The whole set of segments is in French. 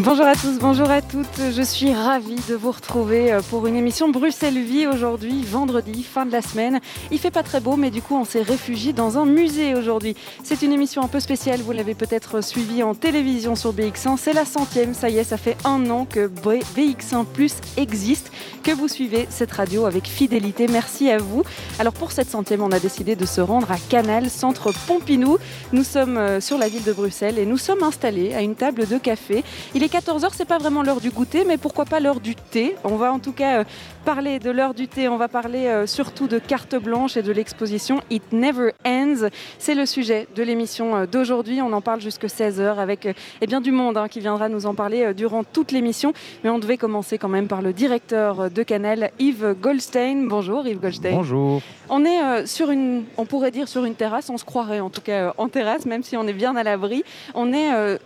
Bonjour à tous, bonjour à toutes. Je suis ravie de vous retrouver euh, pour une émission Bruxelles Vie aujourd'hui, vendredi, fin de la semaine. Il fait pas très beau, mais du coup, on s'est réfugié dans un musée aujourd'hui. C'est une émission un peu spéciale. Vous l'avez peut-être suivie en télévision sur BX1. C'est la centième. Ça y est, ça fait un an que BX1 Plus existe, que vous suivez cette radio avec fidélité. Merci à vous. Alors pour cette centième, on a décidé de se rendre à Canal, centre Pompinou. Nous sommes euh, sur la ville de Bruxelles et nous sommes installés à une table de café. Il est 14h, c'est pas vraiment l'heure du goûter, mais pourquoi pas l'heure du thé On va en tout cas euh, parler de l'heure du thé, on va parler euh, surtout de carte blanche et de l'exposition It Never Ends. C'est le sujet de l'émission euh, d'aujourd'hui. On en parle jusque 16h avec eh bien, du monde hein, qui viendra nous en parler durant toute l'émission. Mais on devait commencer quand même par le directeur de Canal, Yves Goldstein. Bonjour Yves Goldstein. Bonjour. On est sur une, on pourrait dire sur une terrasse, on se croirait en tout cas en terrasse, même si on est bien à l'abri. On est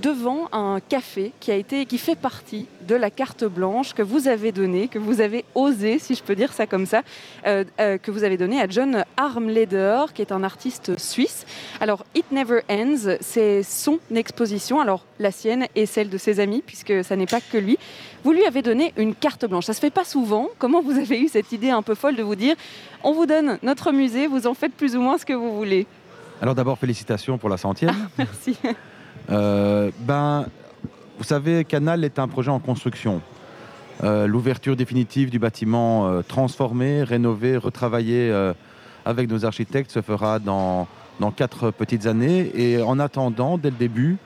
devant un café qui, a été, qui fait partie de la carte blanche que vous avez donnée, que vous avez osé, si je peux dire ça comme ça, euh, euh, que vous avez donnée à John Armleder, qui est un artiste suisse. Alors, It Never Ends, c'est son exposition, alors la sienne et celle de ses amis, puisque ça n'est pas que lui. Vous lui avez donné une carte blanche. Ça se fait pas souvent. Comment vous avez eu cette idée un peu folle de vous dire, on vous donne notre musée, vous en faites plus ou moins ce que vous voulez? Alors d'abord, félicitations pour la centième. merci. Euh, ben, vous savez, Canal est un projet en construction. Euh, l'ouverture définitive du bâtiment euh, transformé, rénové, retravaillé avec nos architectes se fera dans, quatre petites années. Et en attendant, dès le début,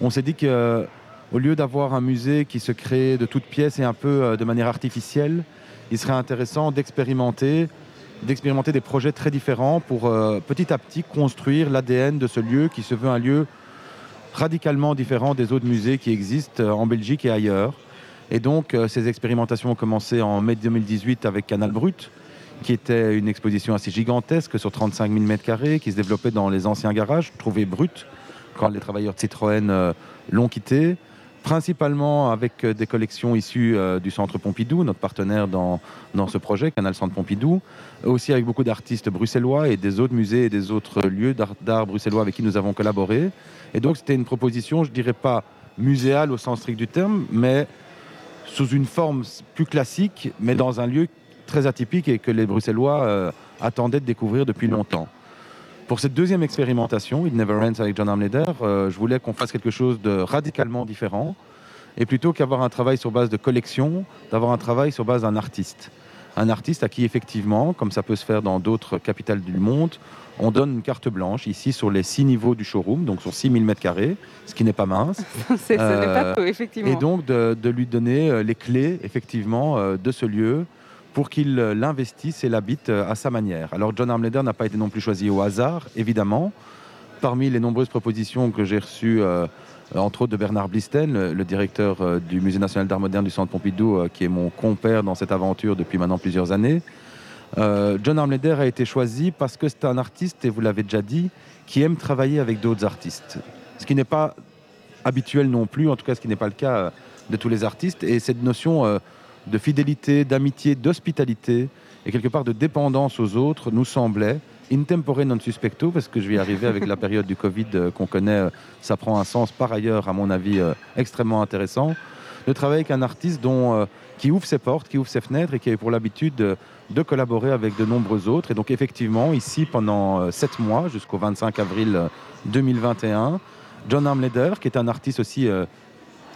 on s'est dit que au lieu d'avoir un musée qui se crée de toutes pièces et un peu de manière artificielle, il serait intéressant d'expérimenter d'expérimenter des projets très différents pour petit à petit construire l'ADN de ce lieu qui se veut un lieu radicalement différent des autres musées qui existent euh, en Belgique et ailleurs. Et donc, euh, ces expérimentations ont commencé en mai 2018 avec Canal Brut, qui était une exposition assez gigantesque sur 35 000 m2, qui se développait dans les anciens garages, trouvés bruts, quand les travailleurs de Citroën euh, l'ont quitté, principalement avec des collections issues du Centre Pompidou, notre partenaire dans, ce projet, Canal Centre Pompidou, aussi avec beaucoup d'artistes bruxellois et des autres musées et des autres lieux d'art bruxellois avec qui nous avons collaboré. Et donc c'était une proposition, je dirais pas muséale au sens strict du terme, mais sous une forme plus classique, mais dans un lieu très atypique et que les Bruxellois euh, attendaient de découvrir depuis longtemps. Pour cette deuxième expérimentation, It Never Ends avec John Armleder, euh, je voulais qu'on fasse quelque chose de radicalement différent. Et plutôt qu'avoir un travail sur base de collection, d'avoir un travail sur base d'un artiste. Un artiste à qui, effectivement, comme ça peut se faire dans d'autres capitales du monde, on donne une carte blanche ici sur les six niveaux du showroom, donc sur 6000 m2, ce qui n'est pas mince. ce n'est pas euh, peu, effectivement. Et donc de, lui donner euh, les clés, effectivement, euh, de ce lieu pour qu'il l'investisse et l'habite à sa manière. Alors John Armleder n'a pas été non plus choisi au hasard, évidemment. Parmi les nombreuses propositions que j'ai reçues, entre autres de Bernard Blisten, le, directeur du Musée national d'art moderne du Centre Pompidou, qui est mon compère dans cette aventure depuis maintenant plusieurs années, euh, John Armleder a été choisi parce que c'est un artiste, et vous l'avez déjà dit, qui aime travailler avec d'autres artistes. Ce qui n'est pas habituel non plus, en tout cas ce qui n'est pas le cas euh, de tous les artistes. Et cette notion euh, de fidélité, d'amitié, d'hospitalité et quelque part de dépendance aux autres nous semblait in tempore non suspecto, parce que je vais arriver avec la période du Covid qu'on connaît, ça prend un sens par ailleurs, à mon avis, extrêmement intéressant, de travailler avec un artiste dont, qui ouvre ses portes, qui ouvre ses fenêtres et qui a pour l'habitude de, collaborer avec de nombreux autres. Et donc effectivement, ici, pendant euh, sept mois, jusqu'au 25 avril 2021, euh, John Armleder, qui est un artiste aussi euh,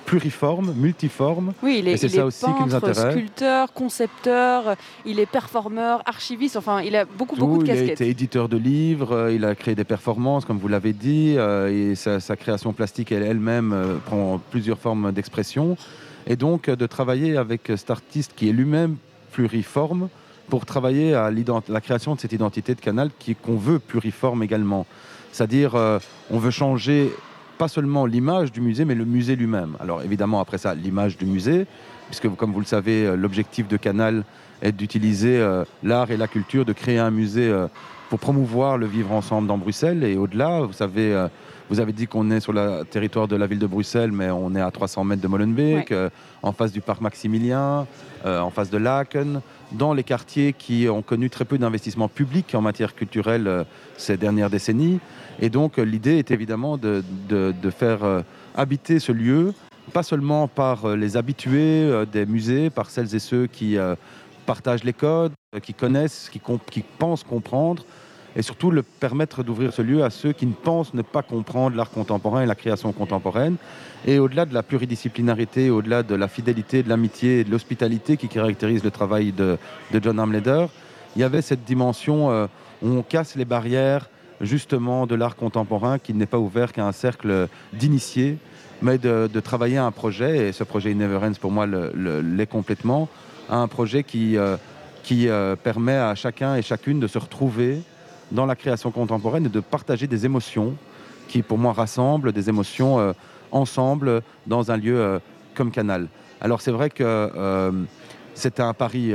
pluriforme, multiforme. Oui, il est, c'est ça aussi qui nous intéresse. sculpteur, concepteur, il est performeur, archiviste, enfin, il a beaucoup, beaucoup de casquettes. Il a été éditeur de livres, il a créé des performances, comme vous l'avez dit, et sa, création plastique elle-même prend plusieurs formes d'expression. Et donc, de travailler avec cet artiste qui est lui-même pluriforme, pour travailler à la création de cette identité de canal qu'on veut puriforme également. C'est-à-dire, euh, on veut changer pas seulement l'image du musée, mais le musée lui-même. Alors évidemment, après ça, l'image du musée, puisque comme vous le savez, euh, l'objectif de Canal est d'utiliser euh, l'art et la culture, de créer un musée pour promouvoir le vivre ensemble dans Bruxelles et au-delà. Vous savez, vous avez dit qu'on est sur le territoire de la ville de Bruxelles, mais on est à 300 mètres de Molenbeek, en face du parc Maximilien, en face de Laken, dans les quartiers qui ont connu très peu d'investissements publics en matière culturelle ces dernières décennies. Et donc l'idée est évidemment de, de faire habiter ce lieu pas seulement par euh, les habitués euh, des musées, par celles et ceux qui euh, partagent les codes, qui connaissent, qui, qui pensent comprendre, et surtout le permettre d'ouvrir ce lieu à ceux qui ne pensent ne pas comprendre l'art contemporain et la création contemporaine. Et au-delà de la pluridisciplinarité, au-delà de la fidélité, de l'amitié et de l'hospitalité qui caractérise le travail de, John Armleder, il y avait cette dimension où on casse les barrières justement de l'art contemporain qui n'est pas ouvert qu'à un cercle d'initiés mais de, travailler un projet, et ce projet Never Ends pour moi l'est complètement, un projet qui, euh, qui euh, permet à chacun et chacune de se retrouver dans la création contemporaine et de partager des émotions qui pour moi rassemblent des émotions euh, ensemble dans un lieu comme Canal. Alors c'est vrai que c'était un pari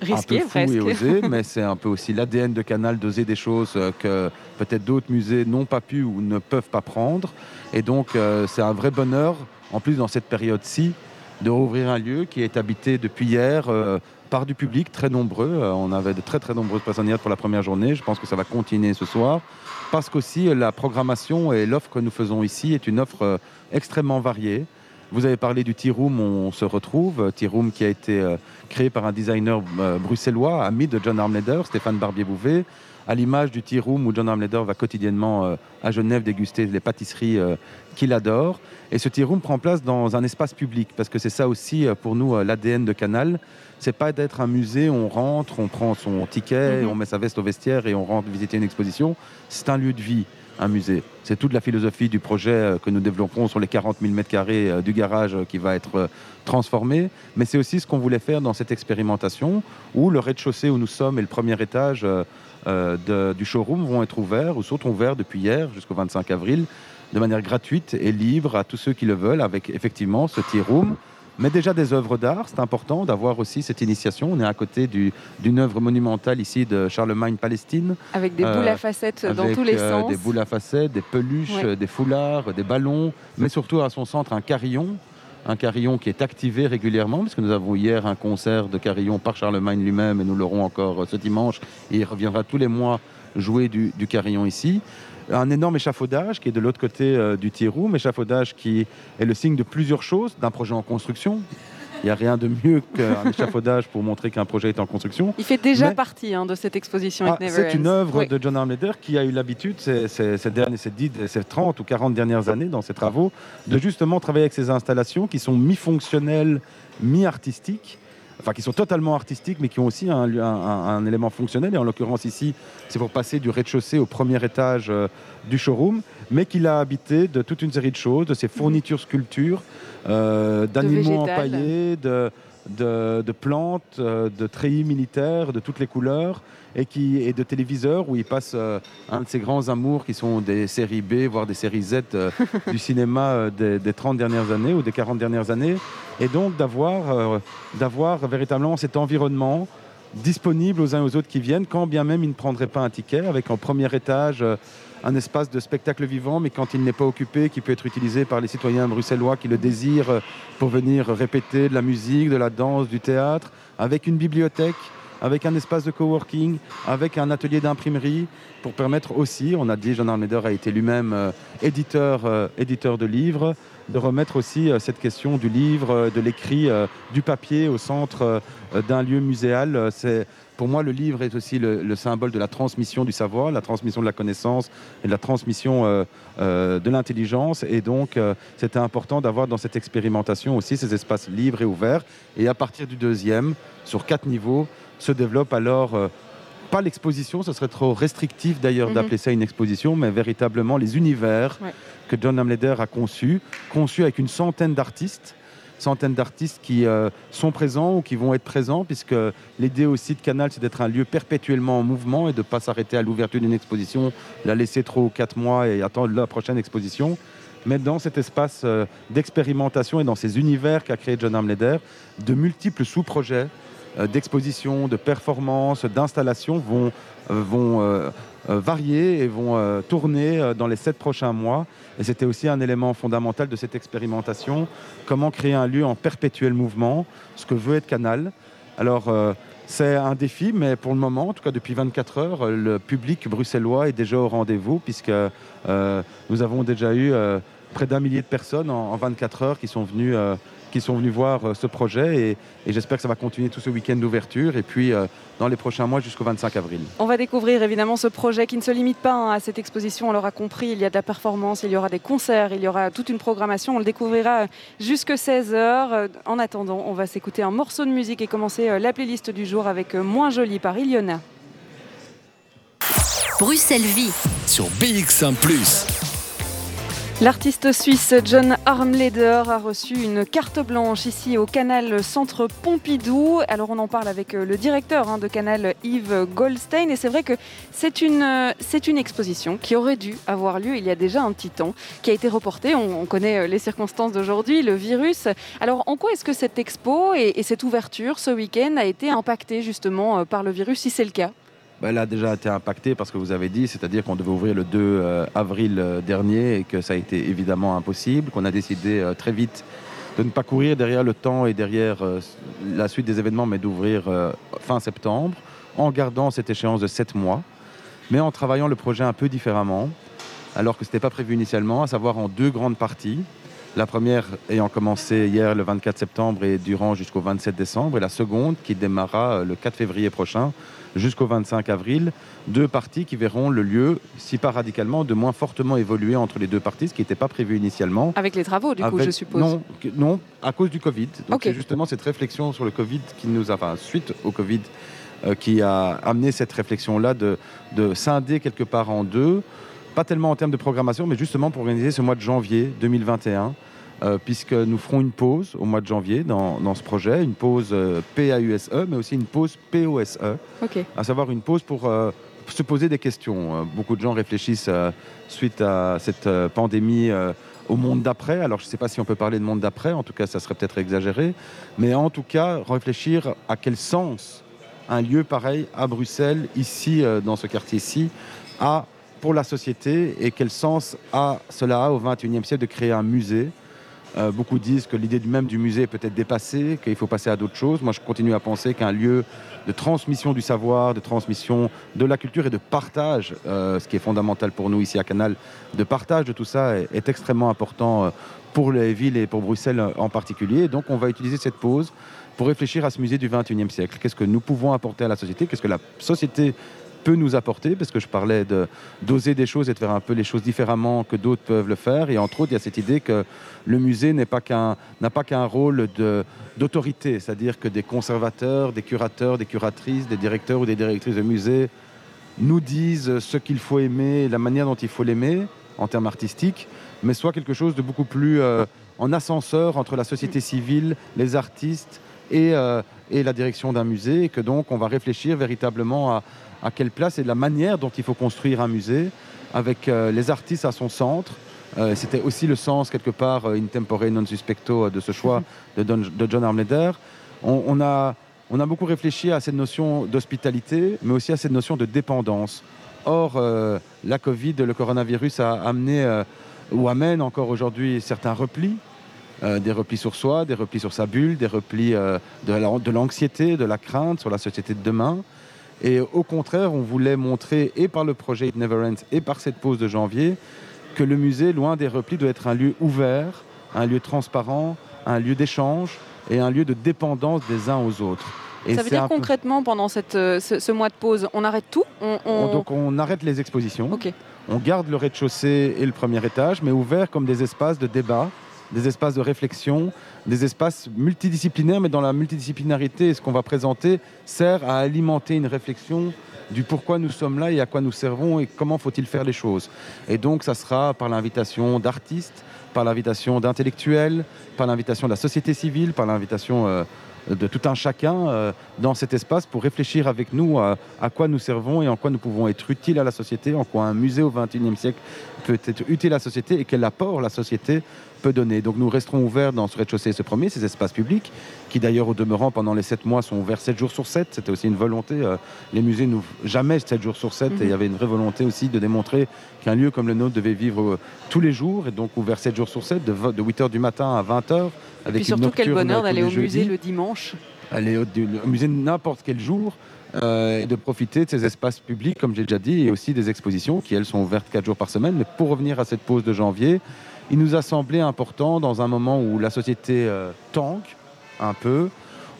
Risqué, un peu fou et osé, mais c'est un peu aussi l'ADN de Canal d'oser des choses que peut-être d'autres musées n'ont pas pu ou ne peuvent pas prendre. Et donc euh, c'est un vrai bonheur, en plus dans cette période-ci, de rouvrir un lieu qui est habité depuis hier euh, par du public très nombreux. Euh, on avait de très très nombreuses personnes hier pour la première journée. Je pense que ça va continuer ce soir. Parce qu'aussi la programmation et l'offre que nous faisons ici est une offre extrêmement variée. Vous avez parlé du Tea Room, on se retrouve. Tea Room qui a été créé par un designer bruxellois, ami de John Armleder, Stéphane Barbier-Bouvet, à l'image du Tea Room où John Armleder va quotidiennement euh, à Genève déguster les pâtisseries euh, qu'il adore. Et ce Tea Room prend place dans un espace public parce que c'est ça aussi euh, pour nous l'ADN de Canal. C'est pas d'être un musée, on rentre, on prend son ticket, mhm. on met sa veste au vestiaire et on rentre visiter une exposition. C'est un lieu de vie C'est toute la philosophie du projet que nous développerons sur les 40 000 m2 du garage qui va être transformé. Mais c'est aussi ce qu'on voulait faire dans cette expérimentation où le rez-de-chaussée où nous sommes et le premier étage euh, du showroom vont être ouverts ou sont ouverts depuis hier jusqu'au 25 avril de manière gratuite et libre à tous ceux qui le veulent avec effectivement ce tea room. Mais déjà des œuvres d'art, c'est important d'avoir aussi cette initiation. On est à côté d'une œuvre monumentale ici de Charlemagne Palestine. Avec des boules à euh, facettes dans tous les euh, sens. Des boules à facettes, des peluches, des foulards, des ballons, mais surtout à son centre un carillon un carillon qui est activé régulièrement, puisque nous avons hier un concert de carillon par Charlemagne lui-même, et nous l'aurons encore ce dimanche, et il reviendra tous les mois jouer du, carillon ici. Un énorme échafaudage qui est de l'autre côté euh, du tea room, échafaudage qui est le signe de plusieurs choses, d'un projet en construction, il n'y a rien de mieux qu'un échafaudage pour montrer qu'un projet est en construction. Il fait déjà partie hein, de cette exposition. Ah, c'est une œuvre de John Armleder qui a eu l'habitude, ces, ces, ces, ces 30 ou 40 dernières années dans ses travaux, de justement travailler avec ces installations qui sont mi-fonctionnelles, mi-artistiques enfin qui sont totalement artistiques, mais qui ont aussi un, élément fonctionnel. Et en l'occurrence ici, c'est pour passer du rez-de-chaussée au premier étage euh, du showroom, mais qu'il a habité de toute une série de choses, de ses fournitures sculptures, euh, d'animaux empaillés, de, de, plantes, euh, de treillis militaires de toutes les couleurs et, qui, et de téléviseurs où il passe euh, un de ses grands amours qui sont des séries B, voire des séries Z du cinéma des, des, 30 dernières années ou des 40 dernières années. Et donc d'avoir d'avoir véritablement cet environnement disponible aux uns et aux autres qui viennent, quand bien même ils ne prendraient pas un ticket, avec en premier étage un espace de spectacle vivant, mais quand il n'est pas occupé, qui peut être utilisé par les citoyens bruxellois qui le désirent pour venir répéter de la musique, de la danse, du théâtre, avec une bibliothèque, avec un espace de coworking, avec un atelier d'imprimerie, pour permettre aussi, on a dit, Jean Armeder a été lui-même euh, éditeur, euh, éditeur de livres, de remettre aussi euh, cette question du livre, de l'écrit, du papier au centre d'un lieu muséal. C'est pour moi, le livre est aussi le, symbole de la transmission du savoir, la transmission de la connaissance et de la transmission euh, euh, de l'intelligence. Et donc, euh, c'était important d'avoir dans cette expérimentation aussi ces espaces libres et ouverts. Et à partir du deuxième, sur quatre niveaux, se développe alors pas l'exposition, ce serait trop restrictif d'ailleurs mhm. d'appeler ça une exposition, mais véritablement les univers que John Amleder a conçus, conçus avec une centaine d'artistes centaines d'artistes qui euh, sont présents ou qui vont être présents, puisque l'idée aussi de Canal, c'est d'être un lieu perpétuellement en mouvement et de ne pas s'arrêter à l'ouverture d'une exposition, la laisser trop quatre mois et attendre la prochaine exposition. Mais dans cet espace euh, d'expérimentation et dans ces univers qu'a créé John Amleder, de multiples sous-projets d'exposition, de performance, d'installation vont, vont varier et vont tourner dans les sept prochains mois. Et c'était aussi un élément fondamental de cette expérimentation, comment créer un lieu en perpétuel mouvement, ce que veut être Canal. Alors, c'est un défi, mais pour le moment, en tout cas depuis 24 heures, le public bruxellois est déjà au rendez-vous, puisque euh, nous avons déjà eu euh, près d'un millier de personnes en, 24 heures qui sont venues euh, qui sont venus voir euh, ce projet et, j'espère que ça va continuer tout ce week-end d'ouverture et puis euh, dans les prochains mois jusqu'au 25 avril. On va découvrir évidemment ce projet qui ne se limite pas hein, à cette exposition, on l'aura compris, il y a de la performance, il y aura des concerts, il y aura toute une programmation, on le découvrira jusque 16h. En attendant, on va s'écouter un morceau de musique et commencer euh, la playlist du jour avec Moins Joli par Iliona. Bruxelles Vie sur BX1 ⁇ L'artiste suisse John Armleder a reçu une carte blanche ici au Canal Centre Pompidou. Alors on en parle avec euh, le directeur hein, de Canal Yves Goldstein et c'est vrai que c'est une, euh, c'est une exposition qui aurait dû avoir lieu il y a déjà un petit temps, qui a été reportée. On, connaît euh, les circonstances d'aujourd'hui, le virus. Alors en quoi est-ce que cette expo et, et cette ouverture ce week-end a été impactée justement par le virus si c'est le cas? Ben, elle a déjà été impactée parce que vous avez dit, c'est-à-dire qu'on devait ouvrir le 2 euh, avril euh, dernier et que ça a été évidemment impossible, qu'on a décidé euh, très vite de ne pas courir derrière le temps et derrière la suite des événements, mais d'ouvrir fin septembre, en gardant cette échéance de 7 mois, mais en travaillant le projet un peu différemment, alors que ce n'était pas prévu initialement, à savoir en deux grandes parties. La première ayant commencé hier le 24 septembre et durant jusqu'au 27 décembre, et la seconde qui démarra le 4 février prochain jusqu'au 25 avril, deux parties qui verront le lieu, si pas radicalement, de moins fortement évoluer entre les deux parties, ce qui n'était pas prévu initialement. Avec les travaux, du coup, je suppose non, non, à cause du Covid. Donc c'est justement cette réflexion sur le Covid qui nous a, enfin, suite au Covid, euh, qui a amené cette réflexion-là de, de scinder quelque part en deux, pas tellement en termes de programmation, mais justement pour organiser ce mois de janvier 2021 euh, puisque nous ferons une pause au mois de janvier dans, ce projet, une pause euh, PAUSE, mais aussi une pause POSE, à savoir une pause pour euh, se poser des questions. beaucoup de gens réfléchissent suite à cette pandémie au monde d'après. Alors je ne sais pas si on peut parler de monde d'après, en tout cas ça serait peut-être exagéré, mais en tout cas réfléchir à quel sens un lieu pareil à Bruxelles, ici, dans ce quartier-ci, a pour la société et quel sens a cela au XXIe siècle de créer un musée euh, beaucoup disent que l'idée même du musée est peut-être dépassée, qu'il faut passer à d'autres choses. Moi, je continue à penser qu'un lieu de transmission du savoir, de transmission de la culture et de partage, euh, ce qui est fondamental pour nous ici à Canal, de partage de tout ça est, extrêmement important euh, pour les villes et pour Bruxelles en particulier. Donc, on va utiliser cette pause pour réfléchir à ce musée du 21e siècle. Qu'est-ce que nous pouvons apporter à la société? Qu'est-ce que la société peut nous apporter, parce que je parlais d'oser des choses et de faire un peu les choses différemment que d'autres peuvent le faire. Et entre autres, il y a cette idée que le musée n'a pas qu'un rôle d'autorité, c'est-à-dire que des conservateurs, des curateurs, des curatrices, des directeurs ou des directrices de musée nous disent ce qu'il faut aimer, la manière dont il faut l'aimer en termes artistiques, mais soit quelque chose de beaucoup plus euh, en ascenseur entre la société civile, les artistes et, euh, et la direction d'un musée, et que donc on va réfléchir véritablement à, à quelle place et la manière dont il faut construire un musée avec euh, les artistes à son centre. Euh, c'était aussi le sens, quelque part, in tempore non suspecto de ce choix de, de John Armleder. On, a, on a beaucoup réfléchi à cette notion d'hospitalité, mais aussi à cette notion de dépendance. Or, euh, la Covid, le coronavirus a amené ou amène encore aujourd'hui certains replis, des replis sur soi, des replis sur sa bulle, des replis de l'anxiété, de la crainte sur la société de demain. Et au contraire, on voulait montrer, et par le projet Never Ends, et par cette pause de janvier, que le musée, loin des replis, doit être un lieu ouvert, un lieu transparent, un lieu d'échange et un lieu de dépendance des uns aux autres. Et ça veut dire concrètement, pendant cette, euh, ce, mois de pause, on arrête tout on, Donc on arrête les expositions. On garde le rez-de-chaussée et le premier étage, mais ouverts comme des espaces de débat, des espaces de réflexion, des espaces multidisciplinaires, mais dans la multidisciplinarité, ce qu'on va présenter sert à alimenter une réflexion du pourquoi nous sommes là et à quoi nous servons et comment faut-il faire les choses. Et donc ça sera par l'invitation d'artistes, par l'invitation d'intellectuels, par l'invitation de la société civile, par l'invitation euh, de tout un chacun dans cet espace pour réfléchir avec nous à, quoi nous servons et en quoi nous pouvons être utiles à la société, en quoi un musée au XXIe siècle peut être utile à la société et quel apport la société peut donner. Donc nous resterons ouverts dans ce rez-de-chaussée, ce premier, ces espaces publics, qui d'ailleurs au demeurant pendant les 7 mois sont ouverts 7 jours sur 7. C'était aussi une volonté. Euh, les musées n'ouvrent jamais 7 jours sur 7 et il y mhm. avait une vraie volonté aussi de démontrer qu'un lieu comme le nôtre devait vivre euh, tous les jours et donc ouvert 7 jours sur 7, de, 8h du matin à 20h. Et puis surtout quel bonheur d'aller au musée le dimanche. Aller au, musée n'importe quel jour. Euh, et de profiter de ces espaces publics, comme j'ai déjà dit, et aussi des expositions qui, elles, sont ouvertes 4 jours par semaine. Mais pour revenir à cette pause de janvier, il nous a semblé important dans un moment où la société euh, tanque un peu,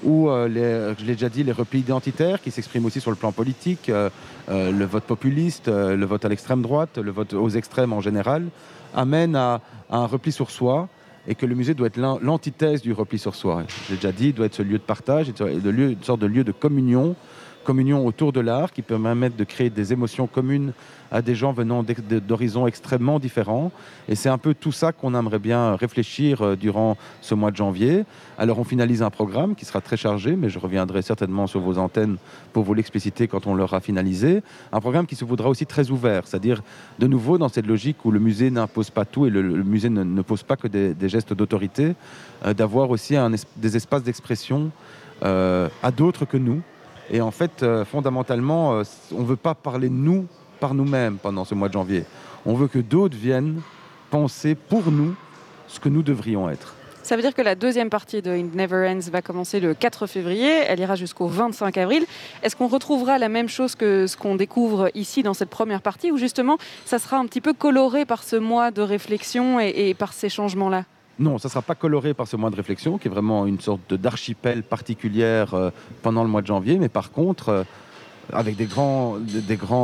où, euh, je l'ai déjà dit, les replis identitaires qui s'expriment aussi sur le plan politique, euh, le vote populiste, le vote à l'extrême droite, le vote aux extrêmes en général, amènent à, un repli sur soi et que le musée doit être l'antithèse du repli sur soi. J'ai déjà dit, il doit être ce lieu de partage, une sorte de lieu de communion communion autour de l'art qui peut permettre de créer des émotions communes à des gens venant d'horizons extrêmement différents. Et c'est un peu tout ça qu'on aimerait bien réfléchir euh, durant ce mois de janvier. Alors on finalise un programme qui sera très chargé, mais je reviendrai certainement sur vos antennes pour vous l'expliciter quand on l'aura finalisé. Un programme qui se voudra aussi très ouvert, c'est-à-dire de nouveau dans cette logique où le musée n'impose pas tout et le, musée ne, pose pas que des, gestes d'autorité, euh, d'avoir aussi des espaces d'expression euh, à d'autres que nous, et en fait, euh, fondamentalement, euh, on ne veut pas parler de nous par nous-mêmes pendant ce mois de janvier. On veut que d'autres viennent penser pour nous ce que nous devrions être. Ça veut dire que la deuxième partie de Never Ends va commencer le 4 février, elle ira jusqu'au 25 avril. Est-ce qu'on retrouvera la même chose que ce qu'on découvre ici dans cette première partie, ou justement ça sera un petit peu coloré par ce mois de réflexion et par ces changements-là? Non, ça ne sera pas coloré par ce mois de réflexion, qui est vraiment une sorte d'archipel particulière euh, pendant le mois de janvier, mais par contre, euh, avec des grands,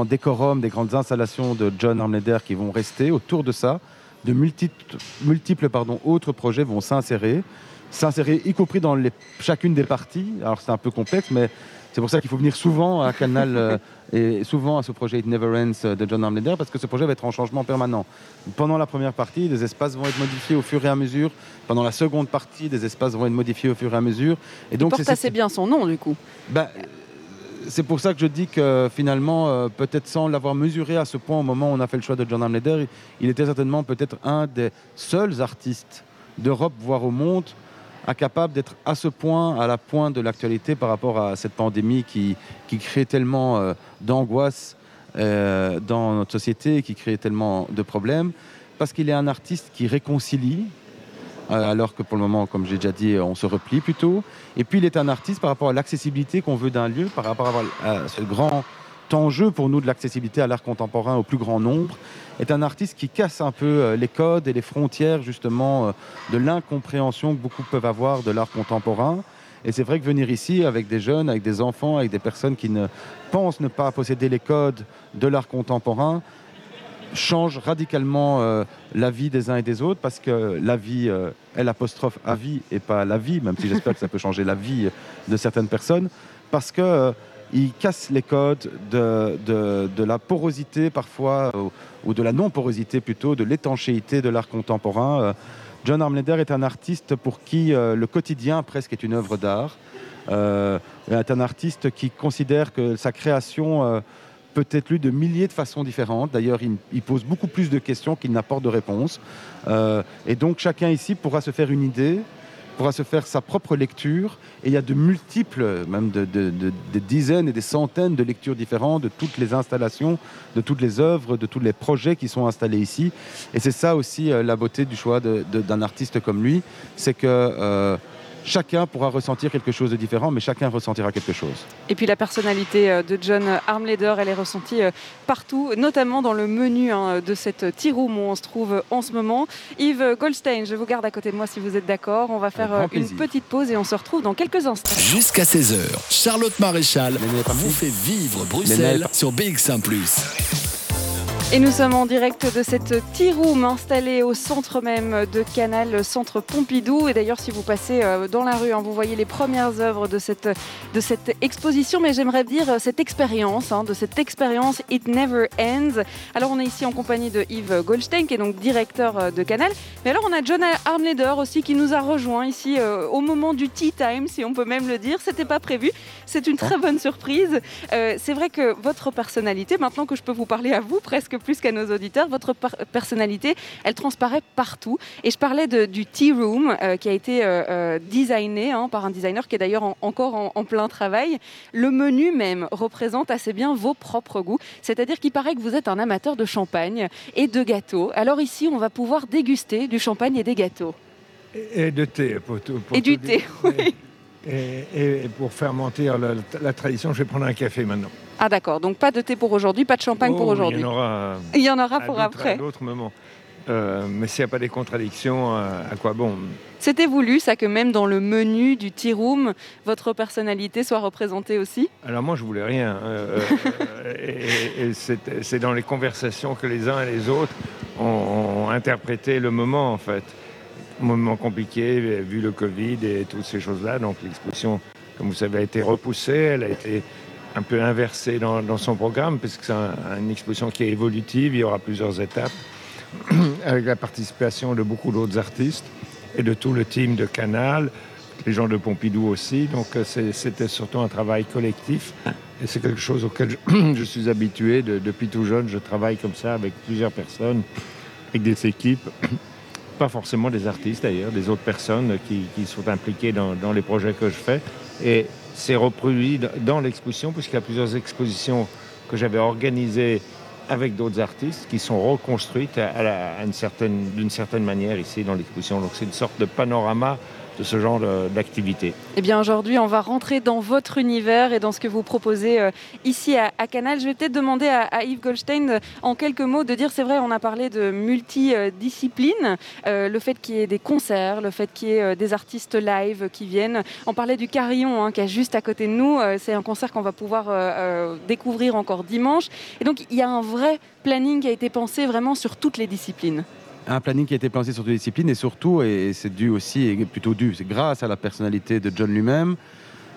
décorums, des grandes installations de John Armleder qui vont rester autour de ça, de multiples, autres projets vont s'insérer, s'insérer y compris dans chacune des parties. Alors c'est un peu complexe, mais c'est pour ça qu'il faut venir souvent à Canal euh, et souvent à ce projet It Never Ends euh, de John Armleder parce que ce projet va être en changement permanent. Pendant la première partie, des espaces vont être modifiés au fur et à mesure. Pendant la seconde partie, des espaces vont être modifiés au fur et à mesure. Et donc, c'est assez bien son nom du coup. Ben, c'est pour ça que je dis que finalement, euh, peut-être sans l'avoir mesuré à ce point au moment où on a fait le choix de John Armleder, il était certainement peut-être un des seuls artistes d'Europe, voire au monde, incapable d'être à ce point à la pointe de l'actualité par rapport à cette pandémie qui, qui crée tellement euh, d'angoisse euh, dans notre société, qui crée tellement de problèmes, parce qu'il est un artiste qui réconcilie, euh, alors que pour le moment, comme j'ai déjà dit, on se replie plutôt. Et puis il est un artiste par rapport à l'accessibilité qu'on veut d'un lieu, par rapport à ce grand enjeu pour nous de l'accessibilité à l'art contemporain au plus grand nombre, est un artiste qui casse un peu euh, les codes et les frontières justement euh, de l'incompréhension que beaucoup peuvent avoir de l'art contemporain. Et c'est vrai que venir ici avec des jeunes, avec des enfants, avec des personnes qui ne pensent ne pas posséder les codes de l'art contemporain, change radicalement euh, la vie des uns et des autres parce que la vie, elle apostrophe à vie et pas la vie, même si j'espère que ça peut changer la vie de certaines personnes, parce que il casse les codes de, de, la porosité parfois, ou, de la non-porosité plutôt, de l'étanchéité de l'art contemporain. Euh, John Armleder est un artiste pour qui euh, le quotidien presque est une œuvre d'art. Euh, est un artiste qui considère que sa création peut être lue de milliers de façons différentes. D'ailleurs, il, il, pose beaucoup plus de questions qu'il n'apporte de réponses. et donc, chacun ici pourra se faire une idée pourra se faire sa propre lecture. Et il y a de multiples, même de, des dizaines et des centaines de lectures différentes de toutes les installations, de toutes les œuvres, de tous les projets qui sont installés ici. Et c'est ça aussi euh, la beauté du choix d'un artiste comme lui, c'est que euh, chacun pourra ressentir quelque chose de différent, mais chacun ressentira quelque chose. Et puis la personnalité euh, de John Armleder, elle est ressentie euh, partout, notamment dans le menu hein, de cette tea room où on se trouve en ce moment. Yves Goldstein, je vous garde à côté de moi si vous êtes d'accord. On va faire euh, une petite pause et on se retrouve dans quelques instants. Jusqu'à 16h, Charlotte Maréchal vous fait vivre Bruxelles sur BX1 ⁇ Et nous sommes en direct de cette tea room installée au centre même de Canal, centre Pompidou. Et d'ailleurs, si vous passez euh, dans la rue, hein, vous voyez les premières œuvres de cette, exposition. Mais j'aimerais dire euh, cette expérience, hein, de cette expérience It Never Ends. Alors, on est ici en compagnie de Yves Goldstein, qui est donc directeur euh, de Canal. Mais alors, on a John Armleder aussi qui nous a rejoint ici au moment du tea time, si on peut même le dire. C'était pas prévu. C'est une très bonne surprise. C'est vrai que votre personnalité, maintenant que je peux vous parler à vous presque plus qu'à nos auditeurs. Votre personnalité, elle transparaît partout. Et je parlais de, du Tea Room euh, qui a été euh, euh, designé hein, par un designer qui est d'ailleurs encore en, en, plein travail. Le menu même représente assez bien vos propres goûts. C'est-à-dire qu'il paraît que vous êtes un amateur de champagne et de gâteaux. Alors ici, on va pouvoir déguster du champagne et des gâteaux. Et, de thé. Pour tout, et du thé, oui. Et, pour faire mentir la, la tradition, je vais prendre un café maintenant. Ah d'accord, donc pas de thé pour aujourd'hui, pas de champagne pour oh, aujourd'hui. Il y en aura, il y en aura pour après. D'autres moments. Euh, mais s'il n'y a pas des contradictions, euh, à quoi bon? C'était voulu, ça, que même dans le menu du tea room, votre personnalité soit représentée aussi? Alors moi, je voulais rien. Euh, et, c'est dans les conversations que les uns et les autres ont, ont interprété le moment, en fait. moment compliqué, vu le Covid et toutes ces choses-là. Donc l'exposition, comme vous savez, a été repoussée. Elle a été un peu inversé dans, son programme, puisque c'est une exposition qui est évolutive, il y aura plusieurs étapes, avec la participation de beaucoup d'autres artistes et de tout le team de Canal, les gens de Pompidou aussi. Donc euh, c'était surtout un travail collectif, et c'est quelque chose auquel je, suis habitué. depuis tout jeune, je travaille comme ça avec plusieurs personnes, avec des équipes pas forcément des artistes d'ailleurs, des autres personnes qui, sont impliquées dans, les projets que je fais. C'est reproduit dans l'exposition, puisqu'il y a plusieurs expositions que j'avais organisées avec d'autres artistes qui sont reconstruites d'une certaine manière ici dans l'exposition. Donc c'est une sorte de panorama de ce genre d'activité Eh bien aujourd'hui, on va rentrer dans votre univers et dans ce que vous proposez euh, ici à, Canal. Je vais peut-être demander à, Yves Goldstein euh, en quelques mots de dire, c'est vrai, on a parlé de multidiscipline, euh, le fait qu'il y ait des concerts, le fait qu'il y ait des artistes live qui viennent. On parlait du Carillon hein, qui est juste à côté de nous. c'est un concert qu'on va pouvoir découvrir encore dimanche. Et donc il y a un vrai planning qui a été pensé vraiment sur toutes les disciplines un planning qui a été pensé sur toutes les disciplines et surtout, et c'est dû aussi, et plutôt dû, c'est grâce à la personnalité de John lui-même,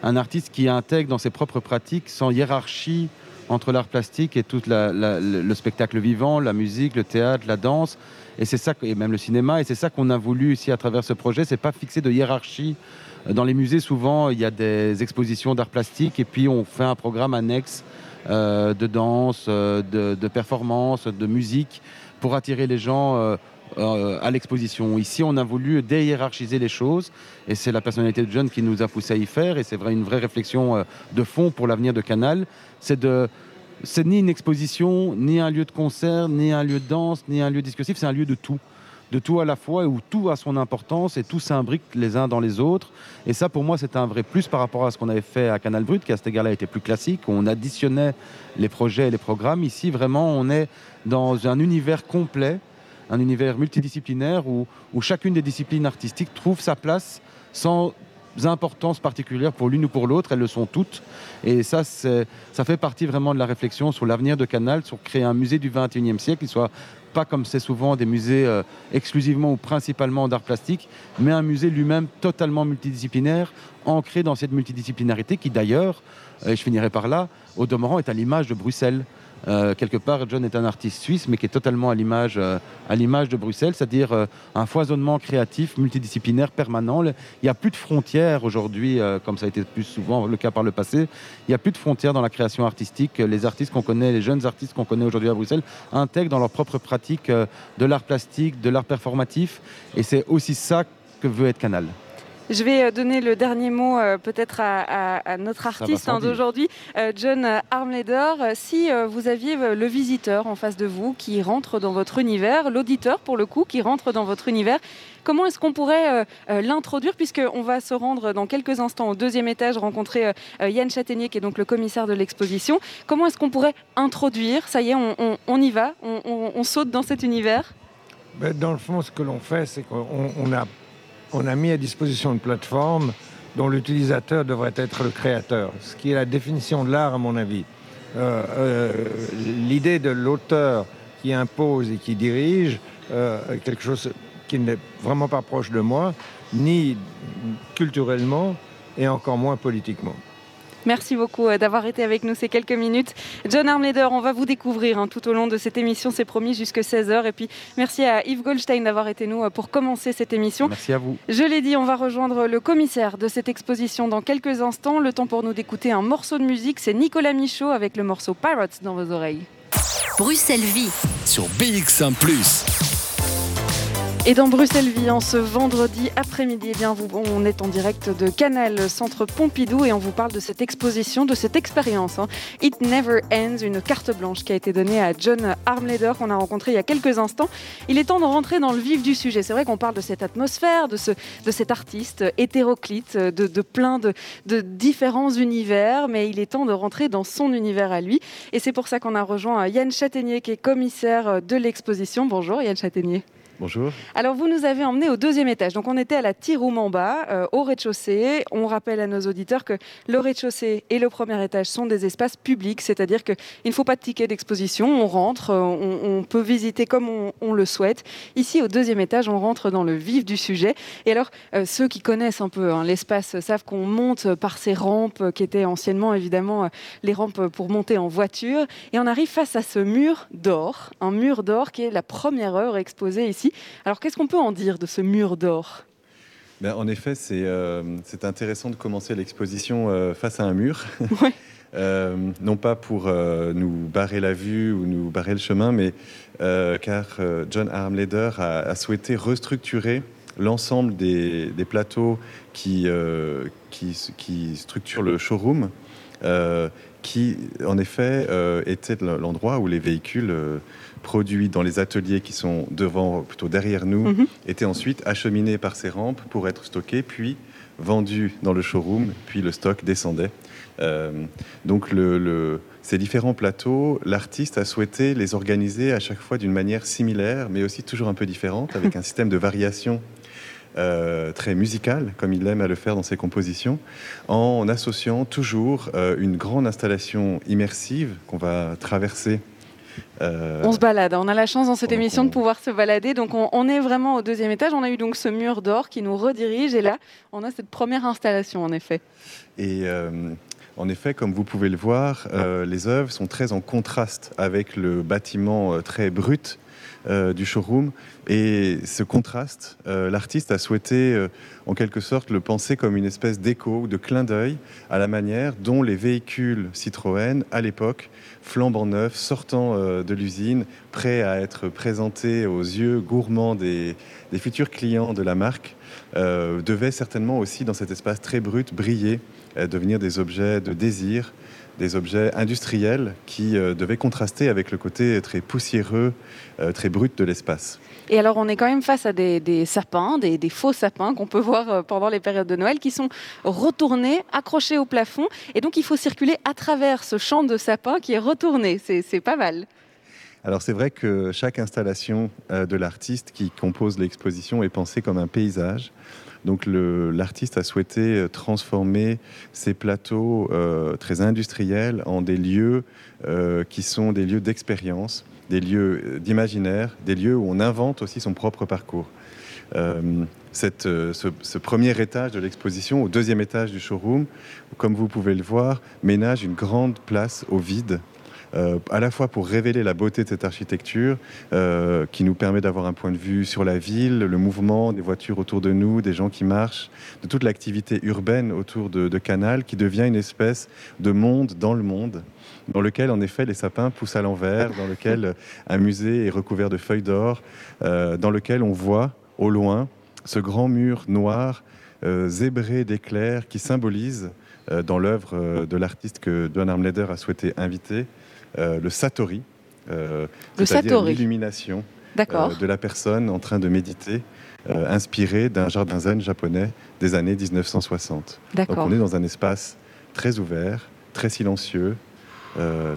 un artiste qui intègre dans ses propres pratiques sans hiérarchie entre l'art plastique et tout le spectacle vivant, la musique, le théâtre, la danse, et c'est ça, et même le cinéma, et c'est ça qu'on a voulu ici à travers ce projet, c'est pas fixer de hiérarchie. Dans les musées, souvent, il y a des expositions d'art plastique, et puis on fait un programme annexe euh, de danse, euh, de, de, performance, de musique, pour attirer les gens. Euh, euh, à l'exposition. Ici, on a voulu déhiérarchiser les choses et c'est la personnalité de John qui nous a poussé à y faire et c'est vrai une vraie réflexion euh, de fond pour l'avenir de Canal. C'est de c'est ni une exposition, ni un lieu de concert, ni un lieu de danse, ni un lieu discursif, c'est un lieu de tout. De tout à la fois, où tout a son importance et tout s'imbrique les uns dans les autres. Et ça, pour moi, c'est un vrai plus par rapport à ce qu'on avait fait à Canal Brut, qui à cet égard-là était plus classique, où on additionnait les projets et les programmes. Ici, vraiment, on est dans un univers complet un univers multidisciplinaire où, chacune des disciplines artistiques trouve sa place sans importance particulière pour l'une ou pour l'autre, elles le sont toutes. Et ça, ça fait partie vraiment de la réflexion sur l'avenir de Canal, sur créer un musée du 21e siècle qui soit pas comme c'est souvent des musées euh, exclusivement ou principalement d'art plastique, mais un musée lui-même totalement multidisciplinaire, ancré dans cette multidisciplinarité qui d'ailleurs, et je finirai par là, au demeurant est à l'image de Bruxelles. Euh, quelque part, John est un artiste suisse, mais qui est totalement à l'image, euh, de Bruxelles, c'est-à-dire euh, un foisonnement créatif, multidisciplinaire, permanent. Il n'y a plus de frontières aujourd'hui, comme ça a été plus souvent le cas par le passé. Il n'y a plus de frontières dans la création artistique. Les artistes qu'on connaît, les jeunes artistes qu'on connaît aujourd'hui à Bruxelles, intègrent dans leur propre pratique de l'art plastique, de l'art performatif. Et c'est aussi ça que veut être Canal. Je vais euh, donner le dernier mot euh, peut-être à, notre artiste hein, d'aujourd'hui, euh, John Armleder. Si vous aviez le visiteur en face de vous qui rentre dans votre univers, l'auditeur pour le coup qui rentre dans votre univers, comment est-ce qu'on pourrait l'introduire puisqu'on va se rendre dans quelques instants au deuxième étage rencontrer Yann Châtaignier qui est donc le commissaire de l'exposition. Comment est-ce qu'on pourrait introduire Ça y est, on, y va, on, saute dans cet univers? Ben, Dans le fond, ce que l'on fait, c'est qu'on a on a mis à disposition une plateforme dont l'utilisateur devrait être le créateur, ce qui est la définition de l'art à mon avis. Euh, euh, l'idée de l'auteur qui impose et qui dirige quelque chose qui n'est vraiment pas proche de moi, ni culturellement et encore moins politiquement. Merci beaucoup euh, d'avoir été avec nous ces quelques minutes. John Armleder, on va vous découvrir hein, tout au long de cette émission, c'est promis, jusque 16h. Et puis merci à Yves Goldstein d'avoir été nous euh, pour commencer cette émission. Merci à vous. Je l'ai dit, on va rejoindre le commissaire de cette exposition dans quelques instants. Le temps pour nous d'écouter un morceau de musique, c'est Nicolas Michaud avec le morceau Pirates dans vos oreilles. Bruxelles Vie sur BX1 ⁇ et dans Bruxelles Vie, en ce vendredi après-midi, eh bien, on est en direct de Canal Centre Pompidou et on vous parle de cette exposition, de cette expérience. Hein. It Never Ends, une carte blanche qui a été donnée à John Armleder qu'on a rencontré il y a quelques instants. Il est temps de rentrer dans le vif du sujet. C'est vrai qu'on parle de cette atmosphère, de, ce, de cet artiste hétéroclite, de, plein de, de différents univers, mais il est temps de rentrer dans son univers à lui. Et c'est pour ça qu'on a rejoint Yann Châtaignier qui est commissaire de l'exposition. Bonjour Yann Châtaignier. Bonjour. Alors vous nous avez emmené au deuxième étage. Donc on était à la Tiroum en bas, euh, au rez-de-chaussée. On rappelle à nos auditeurs que le rez-de-chaussée et le premier étage sont des espaces publics, c'est-à-dire qu'il ne faut pas de ticket d'exposition. On rentre, euh, on, peut visiter comme on, le souhaite. Ici, au deuxième étage, on rentre dans le vif du sujet. Et alors, euh, ceux qui connaissent un peu hein, l'espace savent qu'on monte par ces rampes qui étaient anciennement évidemment les rampes pour monter en voiture. Et on arrive face à ce mur d'or, un mur d'or qui est la première heure exposée ici alors qu'est-ce qu'on peut en dire de ce mur d'or? Ben, En effet, euh, c'est intéressant de commencer l'exposition euh, face à un mur. Euh, non pas pour nous barrer la vue ou nous barrer le chemin, mais car John Armleder a, a, souhaité restructurer l'ensemble des, plateaux qui, qui, qui, structurent le showroom, qui en effet était l'endroit où les véhicules produits dans les ateliers qui sont devant, plutôt derrière nous, mhm. étaient ensuite acheminés par ces rampes pour être stockés, puis vendus dans le showroom, puis le stock descendait. Euh, donc le, ces différents plateaux, l'artiste a souhaité les organiser à chaque fois d'une manière similaire, mais aussi toujours un peu différente, avec un système de variation euh, très musical, comme il aime à le faire dans ses compositions, en associant toujours euh, une grande installation immersive qu'on va traverser euh, on se balade. On a la chance dans cette émission de pouvoir se balader. Donc on, est vraiment au deuxième étage. On a eu donc ce mur d'or qui nous redirige. Et là, on a cette première installation, en effet. Et euh, en effet, comme vous pouvez le voir, euh, les œuvres sont très en contraste avec le bâtiment très brut euh, du showroom. Et ce contraste, euh, l'artiste a souhaité euh, en quelque sorte le penser comme une espèce d'écho, de clin d'œil à la manière dont les véhicules Citroën, à l'époque, flambant neufs, sortant de l'usine, prêts à être présentés aux yeux gourmands des, futurs clients de la marque, devaient certainement aussi, dans cet espace très brut, briller, devenir des objets de désir, des objets industriels qui euh, devaient contraster avec le côté très poussiéreux, euh, très brut de l'espace. Et alors, on est quand même face à des, sapins, des, faux sapins qu'on peut voir euh, pendant les périodes de Noël, qui sont retournés, accrochés au plafond. Et donc, il faut circuler à travers ce champ de sapins qui est retourné. C'est pas mal. Alors c'est vrai que chaque installation de l'artiste qui compose l'exposition est pensée comme un paysage. Donc l'artiste a souhaité euh, transformer ces plateaux euh, très industriels en des lieux euh, qui sont des lieux d'expérience, des lieux d'imaginaire, des lieux où on invente aussi son propre parcours. Cette, ce, premier étage de l'exposition, au deuxième étage du showroom, comme vous pouvez le voir, ménage une grande place au vide à la fois pour révéler la beauté de cette architecture euh, qui nous permet d'avoir un point de vue sur la ville, le mouvement des voitures autour de nous, des gens qui marchent, de toute l'activité urbaine autour de, Canal qui devient une espèce de monde dans le monde dans lequel en effet les sapins poussent à l'envers, dans lequel un musée est recouvert de feuilles d'or, euh, dans lequel on voit au loin ce grand mur noir zébré d'éclairs qui symbolise dans l'œuvre de l'artiste que John Armleder a souhaité inviter, euh, le satori, euh, c'est-à-dire l'illumination euh, de la personne en train de méditer, inspirée d'un jardin zen japonais des années 1960. Donc on est dans un espace très ouvert, très silencieux,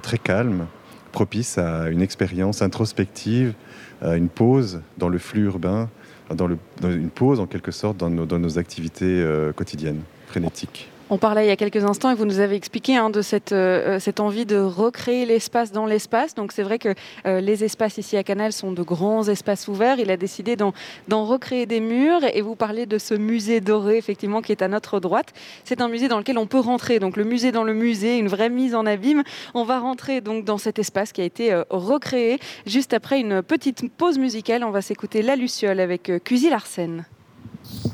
très calme, propice à une expérience introspective, à une pause dans le flux urbain, dans, une pause en quelque sorte dans nos, activités quotidiennes, frénétiques. On parlait il y a quelques instants et vous nous avez expliqué hein, de cette, euh, cette envie de recréer l'espace dans l'espace. Donc c'est vrai que euh, les espaces ici à Canal sont de grands espaces ouverts. Il a décidé d'en recréer des murs et vous parlez de ce musée doré effectivement qui est à notre droite. C'est un musée dans lequel on peut rentrer. Donc le musée dans le musée, une vraie mise en abîme. On va rentrer donc dans cet espace qui a été euh, recréé. Juste après une petite pause musicale, on va s'écouter La Luciole avec Cuisy Larsen.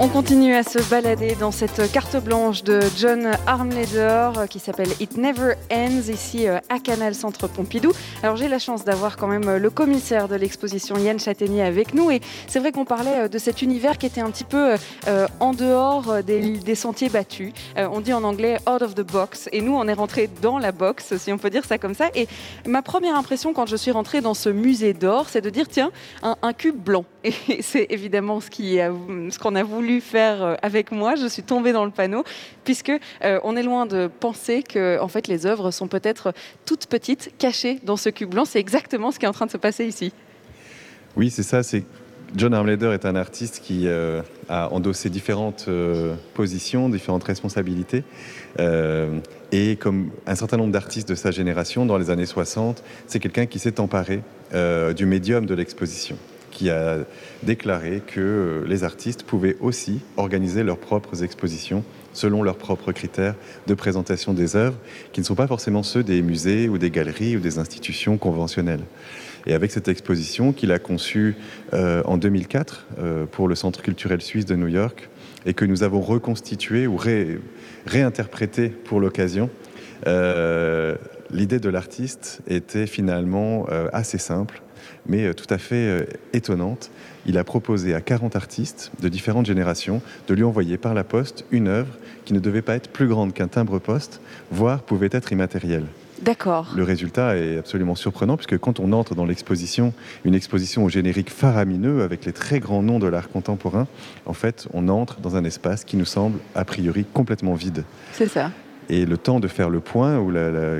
on continue à se balader dans cette carte blanche de John Armleder euh, qui s'appelle It Never Ends ici euh, à Canal Centre Pompidou. Alors j'ai la chance d'avoir quand même euh, le commissaire de l'exposition Yann Châtaignier avec nous et c'est vrai qu'on parlait de cet univers qui était un petit peu en dehors des, sentiers battus. on dit en anglais out of the box et nous on est rentré dans la box si on peut dire ça comme ça. Et ma première impression quand je suis rentrée dans ce musée d'or c'est de dire tiens un, un cube blanc et c'est évidemment ce qu'on a voulu faire euh, avec moi. Je suis tombée dans le panneau, puisque euh, on est loin de penser que en fait, les œuvres sont peut-être toutes petites, cachées dans ce cube blanc. C'est exactement ce qui est en train de se passer ici. Oui, c'est ça. John Armleder est un artiste qui euh, a endossé différentes positions, différentes responsabilités. et comme un certain nombre d'artistes de sa génération, dans les années 60, c'est quelqu'un qui s'est emparé du médium de l'exposition qui a déclaré que euh, les artistes pouvaient aussi organiser leurs propres expositions selon leurs propres critères de présentation des œuvres, qui ne sont pas forcément ceux des musées ou des galeries ou des institutions conventionnelles. Et avec cette exposition qu'il a conçue euh, en 2004 euh, pour le Centre culturel suisse de New York, et que nous avons reconstitué ou réinterprété pour l'occasion, l'idée de l'artiste était finalement assez simple mais euh, tout à fait euh, étonnante. Il a proposé à 40 artistes de différentes générations de lui envoyer par la poste une œuvre qui ne devait pas être plus grande qu'un timbre-poste, voire pouvait être immatérielle. D'accord. Le résultat est absolument surprenant puisque quand on entre dans l'exposition, une exposition au générique faramineux avec les très grands noms de l'art contemporain, en fait, on entre dans un espace qui nous semble a priori complètement vide. C'est ça et le temps de faire le point, ou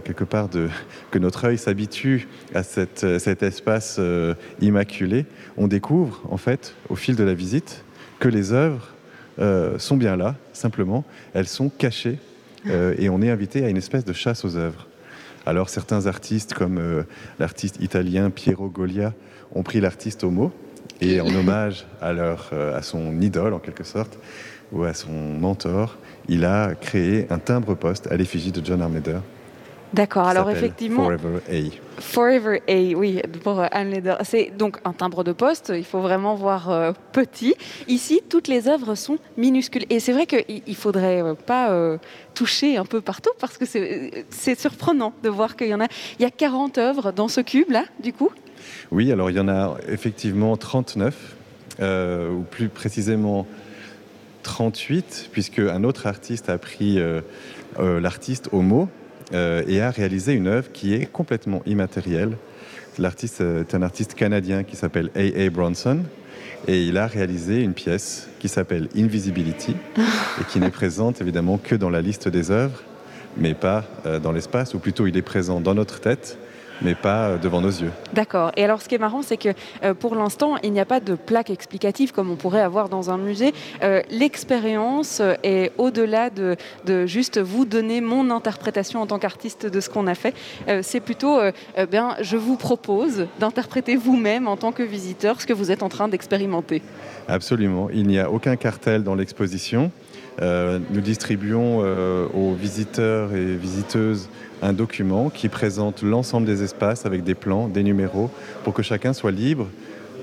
quelque part de, que notre œil s'habitue à cet espace euh, immaculé, on découvre en fait au fil de la visite que les œuvres euh, sont bien là, simplement, elles sont cachées euh, et on est invité à une espèce de chasse aux œuvres. Alors certains artistes comme l'artiste italien Piero Golia ont pris l'artiste au mot et en hommage à, leur, à son idole en quelque sorte, ou à son mentor, il a créé un timbre-poste à l'effigie de John Armleder. D'accord, alors effectivement. Forever A. Forever A, oui, pour euh, Armleder. C'est donc un timbre de poste, il faut vraiment voir euh, petit. Ici, toutes les œuvres sont minuscules. Et c'est vrai qu'il ne faudrait euh, pas toucher un peu partout parce que c'est surprenant de voir qu'il y en a. Il y a 40 œuvres dans ce cube-là, du coup? Oui, alors il y en a effectivement 39, ou plus précisément 38, puisque un autre artiste a pris euh, euh, l'artiste au mot euh, et a réalisé une œuvre qui est complètement immatérielle. L'artiste est un artiste canadien qui s'appelle A.A. Bronson et il a réalisé une pièce qui s'appelle Invisibility et qui n'est présente évidemment que dans la liste des œuvres, mais pas dans l'espace, ou plutôt il est présent dans notre tête mais pas euh, devant nos yeux. D'accord. Et alors, ce qui est marrant, c'est que euh, pour l'instant, il n'y a pas de plaque explicative comme on pourrait avoir dans un musée. Euh, l'expérience est au-delà de, juste vous donner mon interprétation en tant qu'artiste de ce qu'on a fait. c'est plutôt, bien, je vous propose d'interpréter vous-même en tant que visiteur ce que vous êtes en train d'expérimenter. Absolument. Il n'y a aucun cartel dans l'exposition. Nous distribuons aux visiteurs et visiteuses un document qui présente l'ensemble des espaces avec des plans, des numéros, pour que chacun soit libre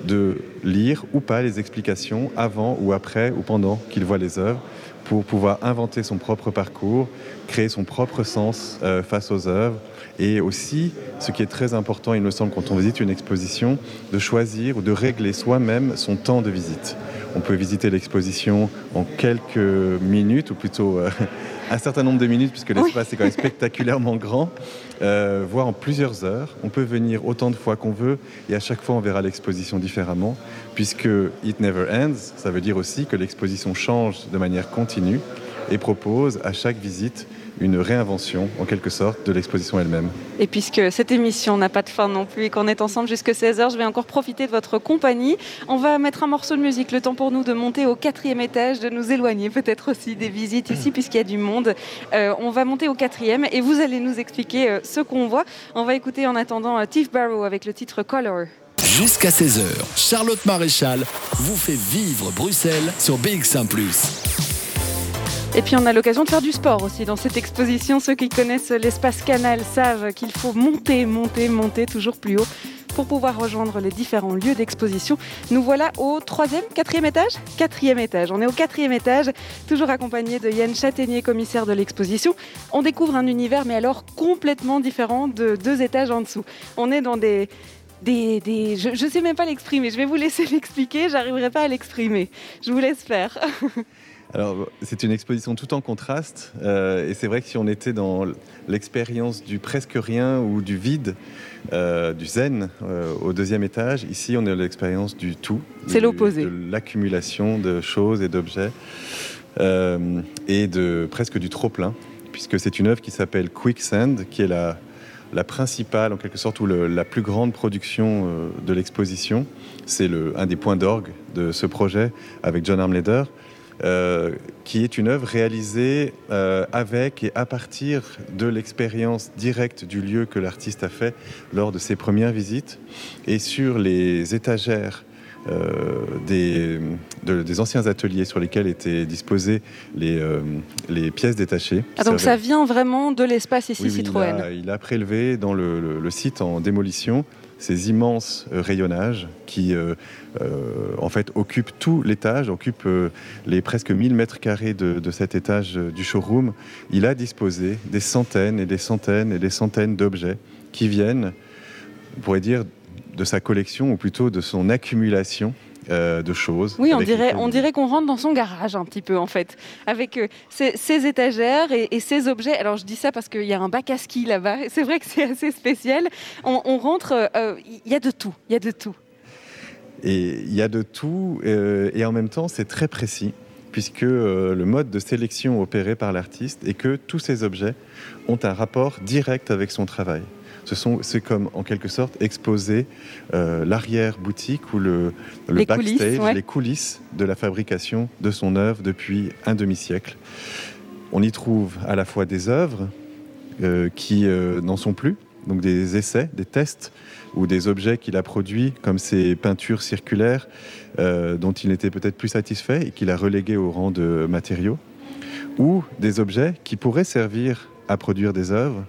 de lire ou pas les explications avant ou après ou pendant qu'il voit les œuvres pour pouvoir inventer son propre parcours, créer son propre sens euh, face aux œuvres et aussi, ce qui est très important, il me semble, quand on visite une exposition, de choisir ou de régler soi-même son temps de visite. On peut visiter l'exposition en quelques minutes, ou plutôt euh, un certain nombre de minutes, puisque l'espace est quand même spectaculairement grand, euh, voire en plusieurs heures. On peut venir autant de fois qu'on veut, et à chaque fois on verra l'exposition différemment, puisque It Never Ends, ça veut dire aussi que l'exposition change de manière continue. et propose à chaque visite une réinvention, en quelque sorte, de l'exposition elle-même. Et puisque cette émission n'a pas de fin non plus et qu'on est ensemble jusqu'à 16h, je vais encore profiter de votre compagnie. On va mettre un morceau de musique, le temps pour nous de monter au quatrième étage, de nous éloigner peut-être aussi des visites ici, puisqu'il y a du monde. Euh, on va monter au quatrième et vous allez nous expliquer euh, ce qu'on voit. On va écouter en attendant euh, Tiff Barrow avec le titre Color. Jusqu'à 16h, Charlotte Maréchal vous fait vivre Bruxelles sur BX1 ⁇ et puis on a l'occasion de faire du sport aussi dans cette exposition. Ceux qui connaissent l'espace canal savent qu'il faut monter, monter, monter toujours plus haut pour pouvoir rejoindre les différents lieux d'exposition. Nous voilà au troisième, quatrième étage? Quatrième étage. On est au quatrième étage, toujours accompagné de Yann Châtaignier, commissaire de l'exposition. On découvre un univers, mais alors complètement différent de deux étages en dessous. On est dans des... Des, des, je ne sais même pas l'exprimer, je vais vous laisser l'expliquer, j'arriverai pas à l'exprimer. Je vous laisse faire. Alors, c'est une exposition tout en contraste. Euh, et c'est vrai que si on était dans l'expérience du presque rien ou du vide, euh, du zen euh, au deuxième étage, ici, on est dans l'expérience du tout. C'est l'opposé. De l'accumulation de choses et d'objets. et de presque du trop-plein, puisque c'est une œuvre qui s'appelle Quicksand, qui est la, la principale, en quelque sorte, ou la plus grande production de l'exposition. C'est un des points d'orgue de ce projet avec John Armleder. Euh, qui est une œuvre réalisée euh, avec et à partir de l'expérience directe du lieu que l'artiste a fait lors de ses premières visites et sur les étagères euh, des, des, anciens ateliers sur lesquels étaient disposées les, les pièces détachées. Ah, donc ça vient vraiment de l'espace ici Citroën il a, il a, prélevé dans le, le site en démolition ces immenses euh, rayonnages qui, euh, euh, en fait, occupent tout l'étage, occupent les presque 1000 mètres carrés de, cet étage du showroom. Il a disposé des centaines et des centaines et des centaines d'objets qui viennent, on pourrait dire, de sa collection, ou plutôt de son accumulation euh, de choses. Oui, on dirait, on dirait qu'on rentre dans son garage un petit peu en fait, avec euh, ces, étagères et, ces objets. Alors je dis ça parce qu'il y a un bac à ski là-bas. C'est vrai que c'est assez spécial. On, rentre, euh, il y a de tout, il y a de tout. Et il y a de tout, et en même temps c'est très précis puisque le mode de sélection opéré par l'artiste est que tous ces objets ont un rapport direct avec son travail c'est comme en quelque sorte exposer euh, l'arrière-boutique ou le, backstage, les coulisses de la fabrication de son œuvre depuis un demi-siècle. On y trouve à la fois des œuvres euh, qui euh, n'en sont plus, donc des essais, des tests ou des objets qu'il a produits, comme ces peintures circulaires dont il n'était peut-être plus satisfait et qu'il a reléguées au rang de matériaux, ou des objets qui pourraient servir à produire des œuvres,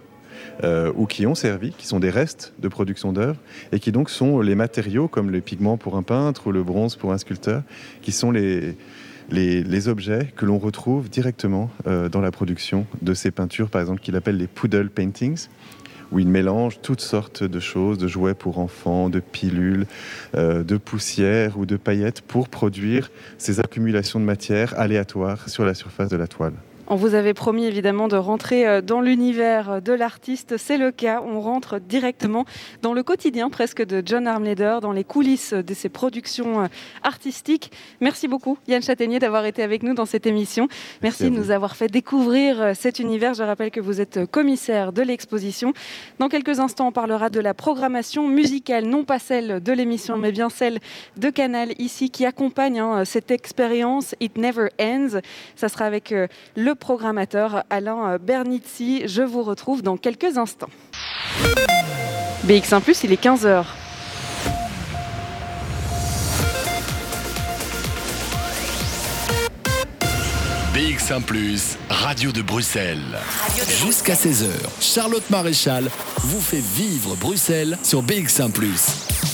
euh, ou qui ont servi, qui sont des restes de production d'œuvres, et qui donc sont les matériaux comme les pigments pour un peintre ou le bronze pour un sculpteur, qui sont les, les, objets que l'on retrouve directement euh, dans la production de ces peintures, par exemple, qu'il appelle les poodle paintings où il mélange toutes sortes de choses, de jouets pour enfants, de pilules, euh, de poussière ou de paillettes pour produire ces accumulations de matière aléatoires sur la surface de la toile. On vous avait promis évidemment de rentrer euh, dans l'univers de l'artiste. C'est le cas. On rentre directement dans le quotidien presque de John Armleder, dans les coulisses de ses productions euh, artistiques. Merci beaucoup Yann Châtaignier d'avoir été avec nous dans cette émission. Merci, de nous avoir fait découvrir euh, cet univers. Je rappelle que vous êtes commissaire de l'exposition. Dans quelques instants, on parlera de la programmation musicale, non pas celle de l'émission, mais bien celle de Canal ici qui accompagne hein, cette expérience It Never Ends. Ça sera avec le programmateur Alain Bernizzi. Je vous retrouve dans quelques instants. BX1 ⁇ il est 15h. BX1 ⁇ Radio de Bruxelles. Jusqu'à 16h, Charlotte Maréchal vous fait vivre Bruxelles sur BX1 ⁇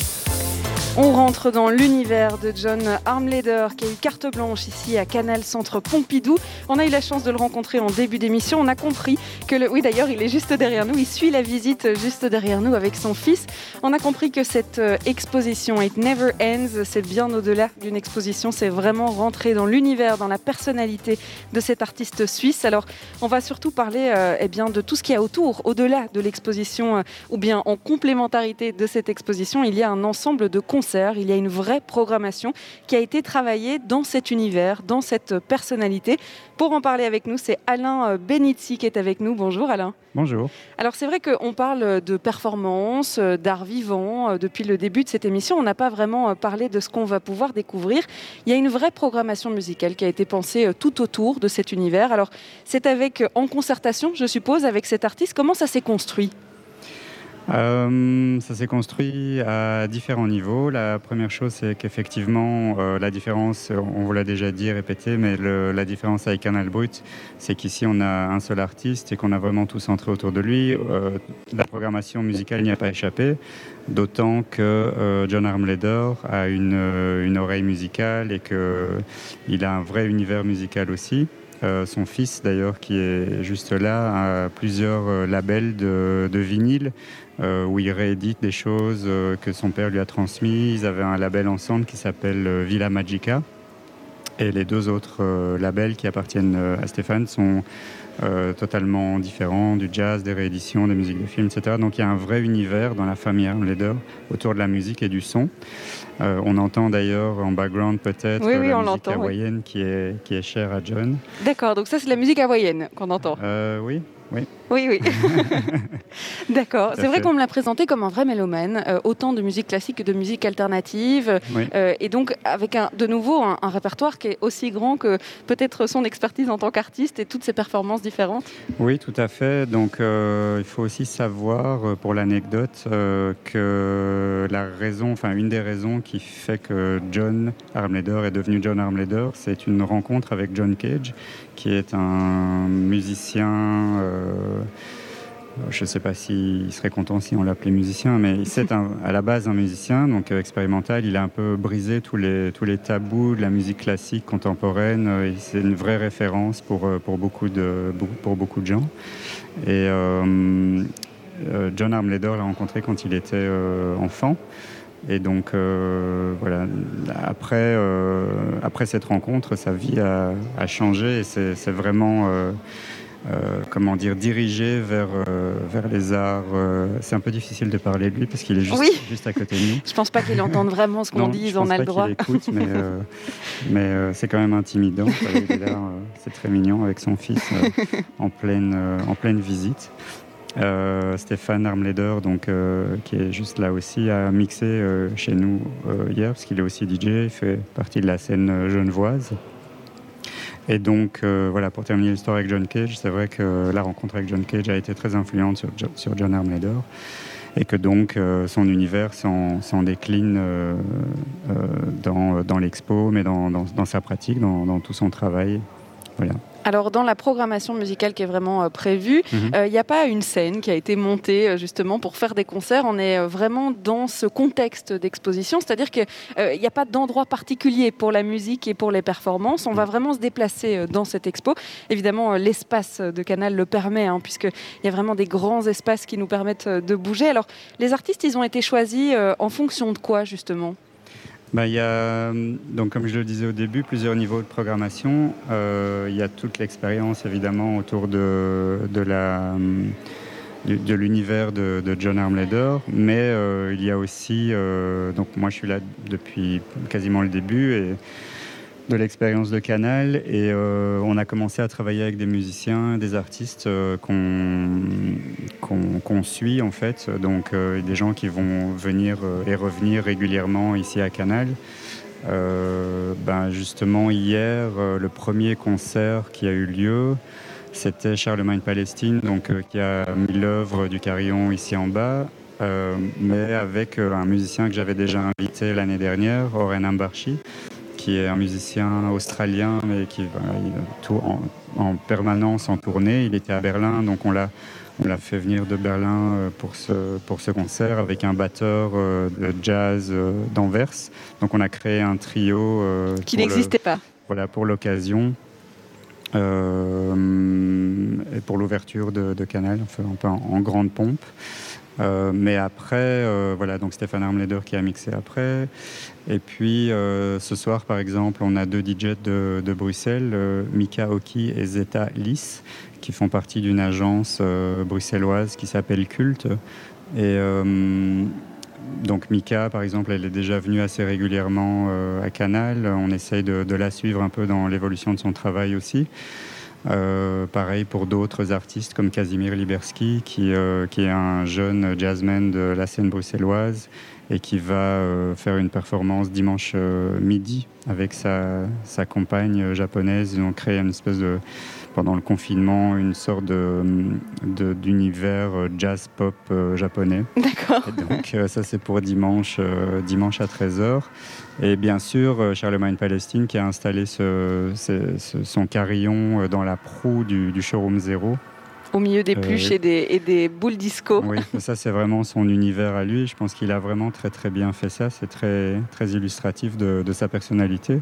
on rentre dans l'univers de John Armleder qui a eu carte blanche ici à Canal Centre Pompidou. On a eu la chance de le rencontrer en début d'émission. On a compris que le... Oui d'ailleurs il est juste derrière nous. Il suit la visite juste derrière nous avec son fils. On a compris que cette euh, exposition It Never Ends, c'est bien au-delà d'une exposition. C'est vraiment rentrer dans l'univers, dans la personnalité de cet artiste suisse. Alors on va surtout parler euh, eh bien, de tout ce qu'il y a autour, au-delà de l'exposition euh, ou bien en complémentarité de cette exposition. Il y a un ensemble de concerts, il y a une vraie programmation qui a été travaillée dans cet univers, dans cette personnalité. Pour en parler avec nous, c'est Alain Benizzi qui est avec nous. Bonjour Alain. Bonjour. Alors c'est vrai qu'on parle de performance, d'art vivant depuis le début de cette émission. On n'a pas vraiment parlé de ce qu'on va pouvoir découvrir. Il y a une vraie programmation musicale qui a été pensée tout autour de cet univers. Alors c'est avec en concertation, je suppose, avec cet artiste. Comment ça s'est construit? Euh, ça s'est construit à différents niveaux. La première chose, c'est qu'effectivement, euh, la différence, on vous l'a déjà dit, répété, mais la différence avec Canal Brut, c'est qu'ici, on a un seul artiste et qu'on a vraiment tout centré autour de lui. Euh, la programmation musicale n'y a pas échappé, d'autant que John Armleder a une, oreille musicale et qu'il a un vrai univers musical aussi. son fils, d'ailleurs, qui est juste là, a plusieurs labels de vinyle euh, où il réédite des choses euh, que son père lui a transmises. Ils avaient un label ensemble qui s'appelle euh, Villa Magica. Et les deux autres labels qui appartiennent à Stéphane sont totalement différents, du jazz, des rééditions, des musiques de films, etc. Donc il y a un vrai univers dans la famille Armleder autour de la musique et du son. on entend d'ailleurs en background peut-être la musique hawaïenne qui, est, qui est chère à John. D'accord, donc ça c'est la musique hawaïenne qu'on entend. oui, oui. Oui, oui. D'accord. C'est vrai qu'on me l'a présenté comme un vrai mélomane, euh, autant de musique classique que de musique alternative. Euh, et donc, avec un, de nouveau un, répertoire qui est aussi grand que peut-être son expertise en tant qu'artiste et toutes ses performances différentes. Oui, tout à fait. Donc, euh, il faut aussi savoir, pour l'anecdote, que la raison, enfin, une des raisons qui fait que John Armleder est devenu John Armleder, c'est une rencontre avec John Cage, qui est un musicien. Euh, je ne sais pas s'il serait content si on l'appelait musicien, mais c'est à la base un musicien, donc euh, expérimental. Il a un peu brisé tous les, tous les tabous de la musique classique contemporaine. Euh, c'est une vraie référence pour, pour, beaucoup, de, pour beaucoup de gens. Et John Armleder l'a rencontré quand il était enfant. Et donc, euh, voilà, après, euh, après cette rencontre, sa vie a, changé et c'est vraiment, euh, comment dire, dirigé vers, vers les arts. c'est un peu difficile de parler de lui parce qu'il est juste, juste à côté de nous. Je pense pas qu'il entende vraiment ce qu'on dit, on a le droit. écoute, mais, mais c'est quand même intimidant. c'est très mignon avec son fils en, pleine, en pleine visite. Euh, Stéphane Armleder, donc, euh, qui est juste là aussi, a mixé euh, chez nous hier, parce qu'il est aussi DJ, il fait partie de la scène genevoise. Et donc, voilà, pour terminer l'histoire avec John Cage, c'est vrai que la rencontre avec John Cage a été très influente sur, John Armleder et que donc son univers s'en décline dans, dans l'expo, mais dans, dans, dans, sa pratique, dans, tout son travail. Voilà. Alors dans la programmation musicale qui est vraiment euh, prévue, mhm. euh, il n'y a pas une scène qui a été montée euh, justement pour faire des concerts. On est vraiment dans ce contexte d'exposition, c'est-à-dire qu'il n'y a pas d'endroit particulier pour la musique et pour les performances. On va mhm. vraiment se déplacer dans cette expo. Évidemment, l'espace de Canal le permet, hein, puisqu'il y a vraiment des grands espaces qui nous permettent de bouger. Alors les artistes, ils ont été choisis en fonction de quoi justement? Bah, il y a, donc, comme je le disais au début, plusieurs niveaux de programmation. Euh, il y a toute l'expérience, évidemment, autour de, de la de, l'univers de, John Armleder, mais euh, il y a aussi, euh, donc moi je suis là depuis quasiment le début et de l'expérience de Canal et euh, on a commencé à travailler avec des musiciens, des artistes euh, qu'on suit en fait, donc euh, des gens qui vont venir et revenir régulièrement ici à Canal. ben justement hier, le premier concert qui a eu lieu, c'était Charlemagne Palestine, donc qui a mis l'œuvre du carillon ici en bas. mais avec un musicien que j'avais déjà invité l'année dernière, Oren Ambarchi, qui est un musicien australien, mais qui va en, en, permanence en tournée. Il était à Berlin, donc on l'a, on l'a fait venir de Berlin euh, pour ce, pour ce concert avec un batteur euh, de jazz euh, d'Anvers. Donc on a créé un trio. qui n'existait pas. Voilà, pour l'occasion. et pour l'ouverture de, Canal, enfin, un peu en grande pompe. Euh, mais après, euh, voilà, donc Stéphane Armleder qui a mixé après. Et puis euh, ce soir, par exemple, on a deux DJ de, Bruxelles, Mika Oki et Zeta Lys, qui font partie d'une agence bruxelloise qui s'appelle Culte. Et donc Mika, par exemple, elle est déjà venue assez régulièrement à Canal. On essaye de, la suivre un peu dans l'évolution de son travail aussi. pareil pour d'autres artistes comme Casimir Liberski, qui, est un jeune jazzman de la scène bruxelloise et qui va euh, faire une performance dimanche euh, midi avec sa, sa compagne japonaise. Ils ont créé une espèce de, pendant le confinement, une sorte d'univers de, jazz pop euh, japonais. D'accord. Donc ça c'est pour dimanche, dimanche à 13h. Et bien sûr, Charlemagne Palestine qui a installé ce, son carillon dans la proue du, du showroom Zéro au milieu des euh, pluches et, des, et, des, boules disco. Oui, ça c'est vraiment son univers à lui. Je pense qu'il a vraiment très très bien fait ça. C'est très, très illustratif de, de, sa personnalité.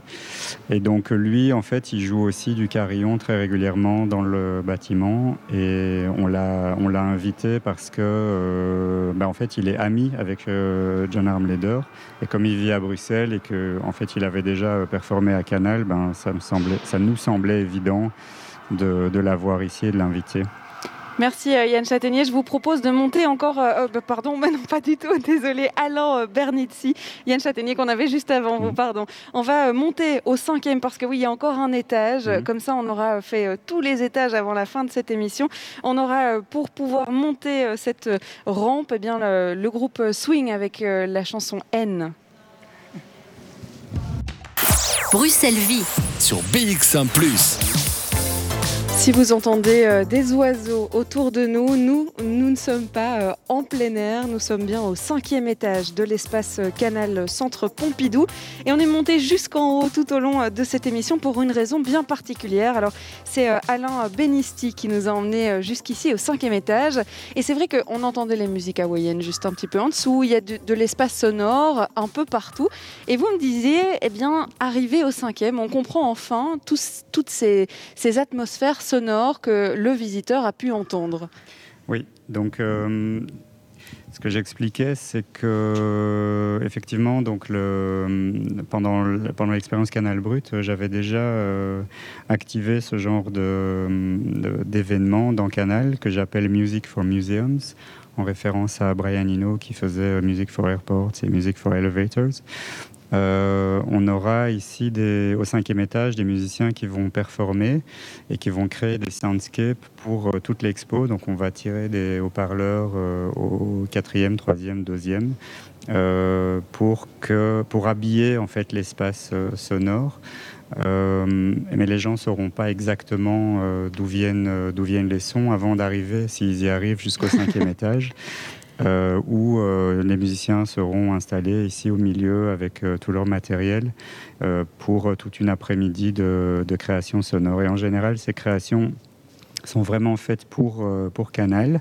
Et donc lui, en fait, il joue aussi du carillon très régulièrement dans le bâtiment. Et on l'a, on l'a invité parce que, euh, ben, en fait, il est ami avec euh, John Armleder. Et comme il vit à Bruxelles et que, en fait, il avait déjà performé à Canal, ben, ça, me semblait, ça nous semblait évident de, de l'avoir ici et de l'inviter. Merci euh, Yann Châtaignier. Je vous propose de monter encore, euh, euh, bah, pardon, mais non pas du tout, désolé, Alain Bernizzi, Yann Châtaignier qu'on avait juste avant vous, mm. pardon. On va monter au cinquième parce que oui, il y a encore un étage. Mm. Comme ça, on aura fait tous les étages avant la fin de cette émission. On aura, pour pouvoir monter cette rampe, eh bien, le, le, groupe Swing avec la chanson N. Bruxelles Vie sur BX1 ⁇ si vous entendez euh, des oiseaux autour de nous, nous, nous ne sommes pas euh, en plein air, nous sommes bien au cinquième étage de l'espace euh, Canal Centre Pompidou. Et on est monté jusqu'en haut tout au long de cette émission pour une raison bien particulière. Alors c'est Alain Benisti qui nous a emmenés jusqu'ici au cinquième étage. Et c'est vrai qu'on entendait les musiques hawaïennes juste un petit peu en dessous, il y a de, l'espace sonore un peu partout. Et vous me disiez, eh bien, arrivé au cinquième, on comprend enfin toutes ces, ces atmosphères sonore que le visiteur a pu entendre. Oui, donc euh, ce que j'expliquais, c'est que effectivement, donc pendant, pendant l'expérience Canal Brut, j'avais déjà euh, activé ce genre d'événement dans Canal que j'appelle Music for Museums en référence à Brian Eno qui faisait Music for Airports et Music for Elevators. Euh, on aura ici au cinquième étage des musiciens qui vont performer et qui vont créer des soundscapes pour euh, toute l'expo. Donc on va tirer des haut-parleurs euh, au quatrième, troisième, deuxième pour, que, pour habiller en fait l'espace sonore. mais les gens ne sauront pas exactement d'où viennent, d'où viennent les sons avant d'arriver, s'ils y arrivent jusqu'au cinquième étage. Euh, où euh, les musiciens seront installés ici au milieu avec euh, tout leur matériel pour toute une après-midi de, création sonore. Et en général, ces créations sont vraiment faites pour, pour Canal.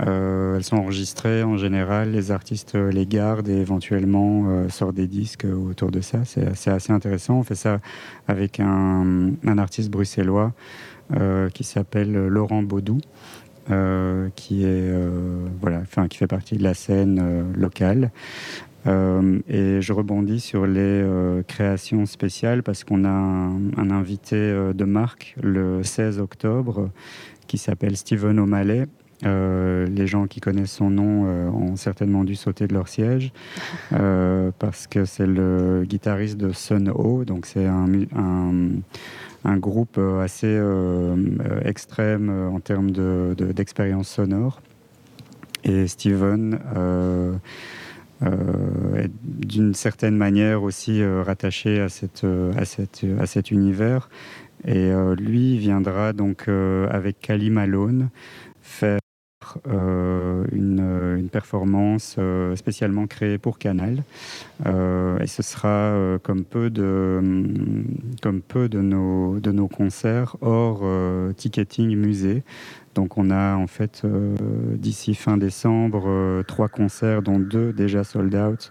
elles sont enregistrées en général, les artistes les gardent et éventuellement sortent des disques autour de ça. C'est assez intéressant. On fait ça avec un, un artiste bruxellois qui s'appelle Laurent Baudou. Euh, qui est euh, voilà, enfin, qui fait partie de la scène euh, locale. et je rebondis sur les créations spéciales parce qu'on a un, invité de marque le 16 octobre qui s'appelle Steven O'Malley. les gens qui connaissent son nom ont certainement dû sauter de leur siège parce que c'est le guitariste de Sun O, donc c'est un un groupe euh, assez euh, euh, extrême en termes d'expérience de, sonore. Et Steven est d'une certaine manière aussi rattaché à, cette, à, cette, à cet univers. Et lui viendra donc avec Kali Malone faire euh, une, performance euh, spécialement créée pour Canal. Euh, et ce sera comme, peu de, comme peu de nos, de nos concerts hors ticketing musée. Donc on a en fait d'ici fin décembre trois concerts, dont deux déjà sold out.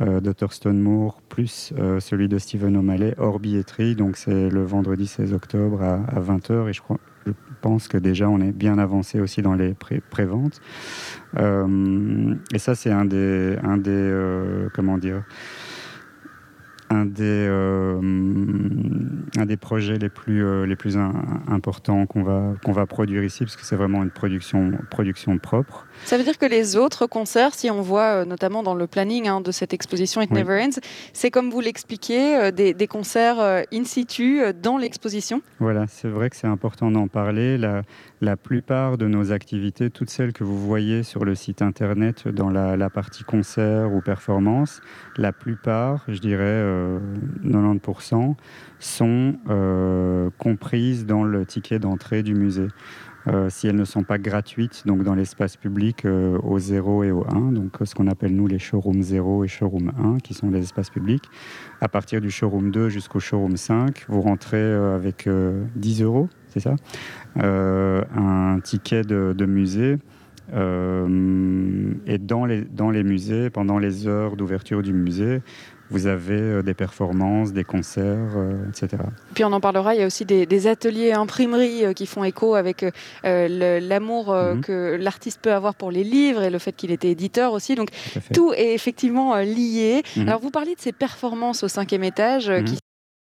De Thurston Moore plus celui de Stephen O'Malley hors billetterie. Donc c'est le vendredi 16 octobre à, à 20h et je crois, je pense que déjà on est bien avancé aussi dans les préventes. Euh, et ça, c'est un des, un des euh, comment dire, un des, euh, un des projets les plus, euh, les plus importants qu'on va, qu'on va produire ici, parce que c'est vraiment une production, production propre. Ça veut dire que les autres concerts, si on voit euh, notamment dans le planning hein, de cette exposition It Never Ends, c'est comme vous l'expliquez, des, des, concerts in situ dans l'exposition Voilà, c'est vrai que c'est important d'en parler. La, la plupart de nos activités, toutes celles que vous voyez sur le site internet dans la, la partie concert ou performance, la plupart, je dirais 90%, euh, sont euh, comprises dans le ticket d'entrée du musée. Euh, si elles ne sont pas gratuites, donc dans l'espace public au 0 et au 1, donc ce qu'on appelle nous les showrooms 0 et showroom 1, qui sont les espaces publics. À partir du showroom 2 jusqu'au showroom 5, vous rentrez avec 10 euros, c'est ça? Un ticket de, musée euh, et dans les, dans les musées, pendant les heures d'ouverture du musée, vous avez euh, des performances, des concerts, euh, etc. Puis on en parlera, il y a aussi des, ateliers imprimerie qui font écho avec l'amour mhm. que l'artiste peut avoir pour les livres et le fait qu'il était éditeur aussi. Donc tout, est effectivement lié. Mhm. Alors vous parliez de ces performances au cinquième étage mhm. qui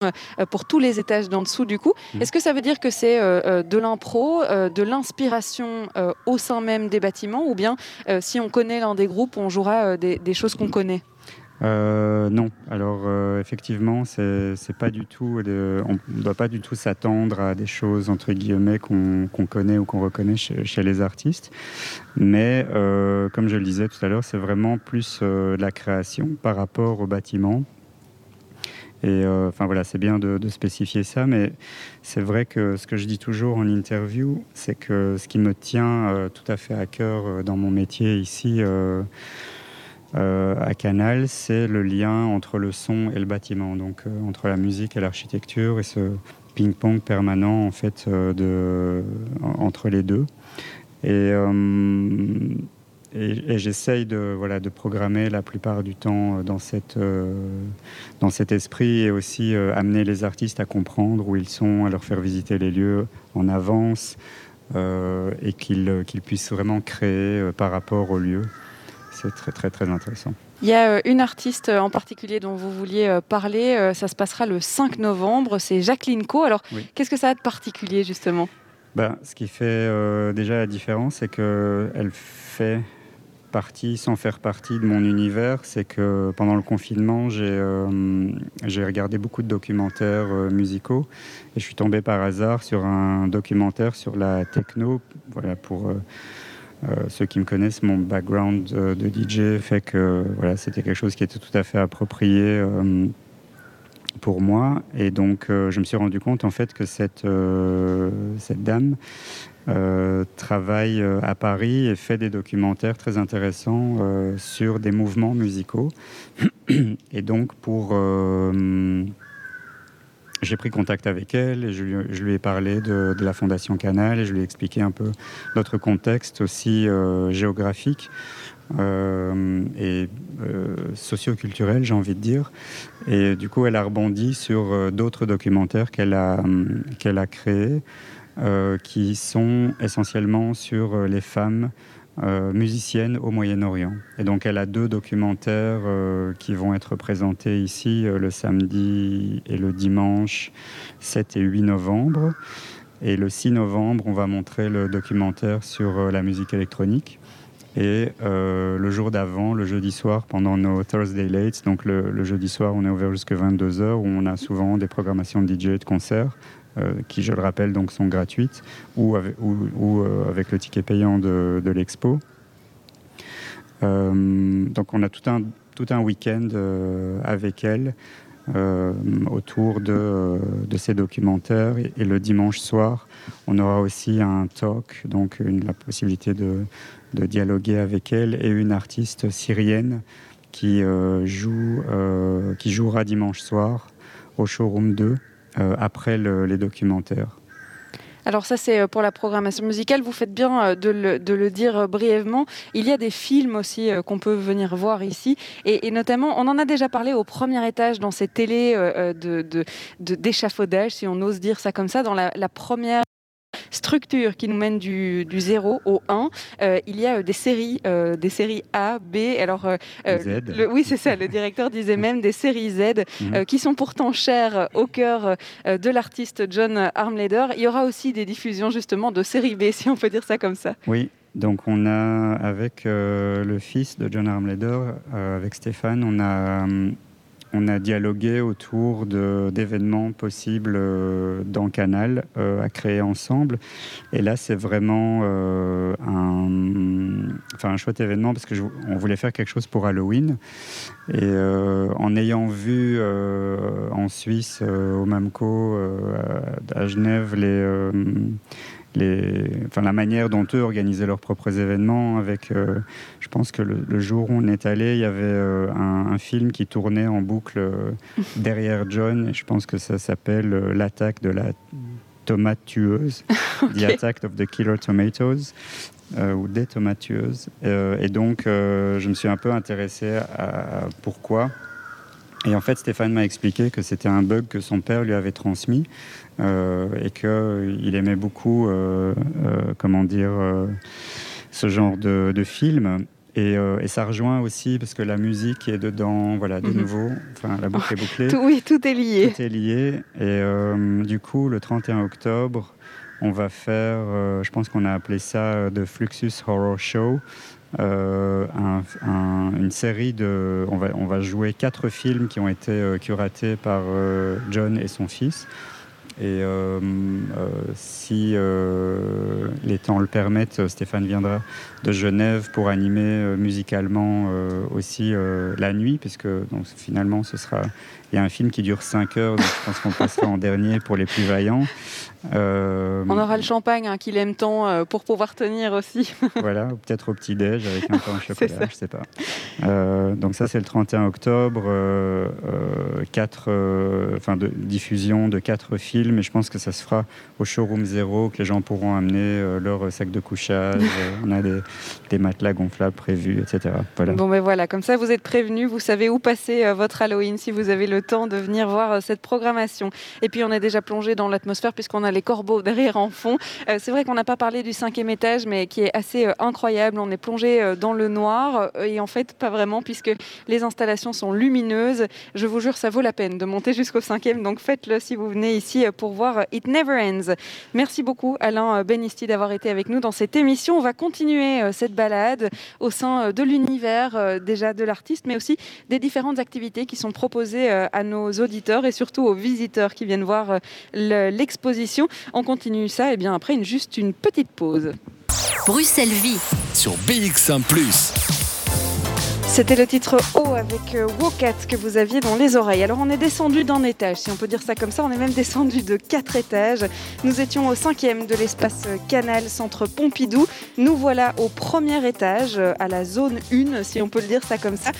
euh, pour tous les étages d'en dessous du coup. Mmh. Est-ce que ça veut dire que c'est euh, euh, de l'impro, de l'inspiration au sein même des bâtiments ou bien si on connaît l'un des groupes, on jouera des, choses qu'on connaît? Non. Alors effectivement, c'est pas du tout. on ne doit pas du tout s'attendre à des choses entre guillemets qu'on connaît ou qu'on reconnaît chez, les artistes. Mais comme je le disais tout à l'heure, c'est vraiment plus la création par rapport au bâtiment et euh, enfin voilà, c'est bien de, spécifier ça, mais c'est vrai que ce que je dis toujours en interview, c'est que ce qui me tient euh, tout à fait à cœur euh, dans mon métier ici à Canal, c'est le lien entre le son et le bâtiment, donc entre la musique et l'architecture et ce ping-pong permanent en fait de, entre les deux. Et j'essaye de, voilà, de programmer la plupart du temps euh, dans, cette, euh, dans cet esprit et aussi euh, amener les artistes à comprendre où ils sont, à leur faire visiter les lieux en avance et qu'ils qu'ils puissent vraiment créer par rapport au lieu. C'est très très très intéressant. Il y a une artiste en particulier dont vous vouliez parler, ça se passera le 5 novembre, c'est Jacqueline Co. Alors qu'est-ce que ça a de particulier justement? Ben, Ce qui fait déjà la différence, c'est qu'elle fait partie, sans faire partie de mon univers, c'est que pendant le confinement, j'ai euh, regardé beaucoup de documentaires euh, musicaux et je suis tombé par hasard sur un documentaire sur la techno. Voilà, pour euh, ceux qui me connaissent, mon background de DJ fait que voilà, c'était quelque chose qui était tout à fait approprié pour moi. Et donc, je me suis rendu compte en fait que cette, cette dame euh, travaille euh, à Paris et fait des documentaires très intéressants euh, sur des mouvements musicaux. Et donc, pour. J'ai pris contact avec elle et je lui, ai parlé de, la Fondation Canal et je lui ai expliqué un peu notre contexte aussi géographique et socio-culturel, j'ai envie de dire. Et du coup, elle a rebondi sur d'autres documentaires qu'elle a, qu'elle a créés. Euh, qui sont essentiellement sur euh, les femmes euh, musiciennes au Moyen-Orient. Et donc elle a deux documentaires qui vont être présentés ici le samedi et le dimanche 7 et 8 novembre. Et le 6 novembre, on va montrer le documentaire sur la musique électronique. Et le jour d'avant, le jeudi soir, pendant nos Thursday Lates, donc le, le jeudi soir, on est ouvert jusqu'à 22h, où on a souvent des programmations de DJ et de concerts. Euh, qui, je le rappelle, donc sont gratuites, ou avec, euh, le ticket payant de, l'expo. Euh, donc on a tout un, tout un week-end avec elle autour de, de, ces documentaires. Et, le dimanche soir, on aura aussi un talk, donc la possibilité de, de, dialoguer avec elle et une artiste syrienne qui, joue, qui jouera dimanche soir au showroom 2 euh, après les documentaires. Alors ça c'est euh, pour la programmation musicale, vous faites bien euh, de le, dire brièvement. Il y a des films aussi qu'on peut venir voir ici et, notamment on en a déjà parlé au premier étage dans ces télés d'échafaudage, si on ose dire ça comme ça, dans la première structure qui nous mène du, du 0 au 1. il y a des séries, des séries A, B. Alors, Z. oui, c'est ça. Le directeur disait même des séries Z mhm. qui sont pourtant chères au cœur de l'artiste John Armleder. Il y aura aussi des diffusions justement de séries B, si on peut dire ça comme ça. Oui, donc on a, avec euh, le fils de John Armleder, euh, avec Stéphane, on a, euh, on a dialogué autour d'événements possibles dans Canal à créer ensemble. Et là, c'est vraiment un, enfin, un chouette événement parce que on voulait faire quelque chose pour Halloween. Et en ayant vu en Suisse, au MAMCO, à Genève, les enfin, la manière dont eux organisaient leurs propres événements. Avec, euh, je pense que le, jour où on est allé, il y avait euh, un, film qui tournait en boucle euh, derrière John. Et je pense que ça s'appelle l'attaque de la tomate tueuse, The Attack of the Killer Tomatoes. ou des tomates tueuses. et donc, je me suis un peu intéressé à pourquoi et en fait, Stéphane m'a expliqué que c'était un bug que son père lui avait transmis euh, et qu'il aimait beaucoup, euh, euh, comment dire, ce genre de, film. Et, ça rejoint aussi parce que la musique est dedans, voilà, de mhm. nouveau, enfin la boucle est bouclée. oui, tout est lié. Tout est lié. Et du coup, le 31 octobre, on va faire, je pense qu'on a appelé ça The Fluxus Horror Show. Euh, une série de. On va, on va jouer quatre films qui ont été euh, curatés par euh, John et son fils. Et si les temps le permettent, Stéphane viendra de Genève pour animer musicalement aussi la nuit, puisque donc, finalement ce sera. Il y a un film qui dure 5 heures, donc je pense qu'on passera en dernier pour les plus vaillants. Euh, On aura le champagne hein, qu'il aime tant euh, pour pouvoir tenir aussi. voilà, peut-être au petit-déj avec un pain au chocolat, je sais pas. Euh, donc ça, c'est le 31 octobre, quatre, enfin de diffusion de quatre films, et je pense que ça se fera au showroom zéro, que les gens pourront amener leur sac de couchage, on a des, des, matelas gonflables prévus, etc. Voilà. Bon ben voilà, comme ça vous êtes prévenus, vous savez où passer votre Halloween si vous avez le temps de venir voir cette programmation. Et puis on est déjà plongé dans l'atmosphère puisqu'on a les corbeaux derrière en fond. Euh, c'est vrai qu'on n'a pas parlé du cinquième étage, mais qui est assez euh, incroyable. On est plongé euh, dans le noir et en fait pas vraiment puisque les installations sont lumineuses. Je vous jure, ça vaut la peine de monter jusqu'au cinquième. Donc faites-le si vous venez ici pour voir It Never Ends. Merci beaucoup Alain Benisti d'avoir été avec nous dans cette émission. On va continuer cette balade au sein de l'univers déjà de l'artiste, mais aussi des différentes activités qui sont proposées à nos auditeurs et surtout aux visiteurs qui viennent voir l'exposition. On continue ça et bien après une, juste une petite pause. Bruxelles Vie sur BX1 ⁇ c'était le titre O avec euh, Wokat que vous aviez dans les oreilles. Alors on est descendu d'un étage, si on peut dire ça comme ça, on est même descendu de quatre étages. Nous étions au cinquième de l'espace Canal Centre Pompidou. Nous voilà au premier étage, à la zone 1, si on peut le dire ça comme ça.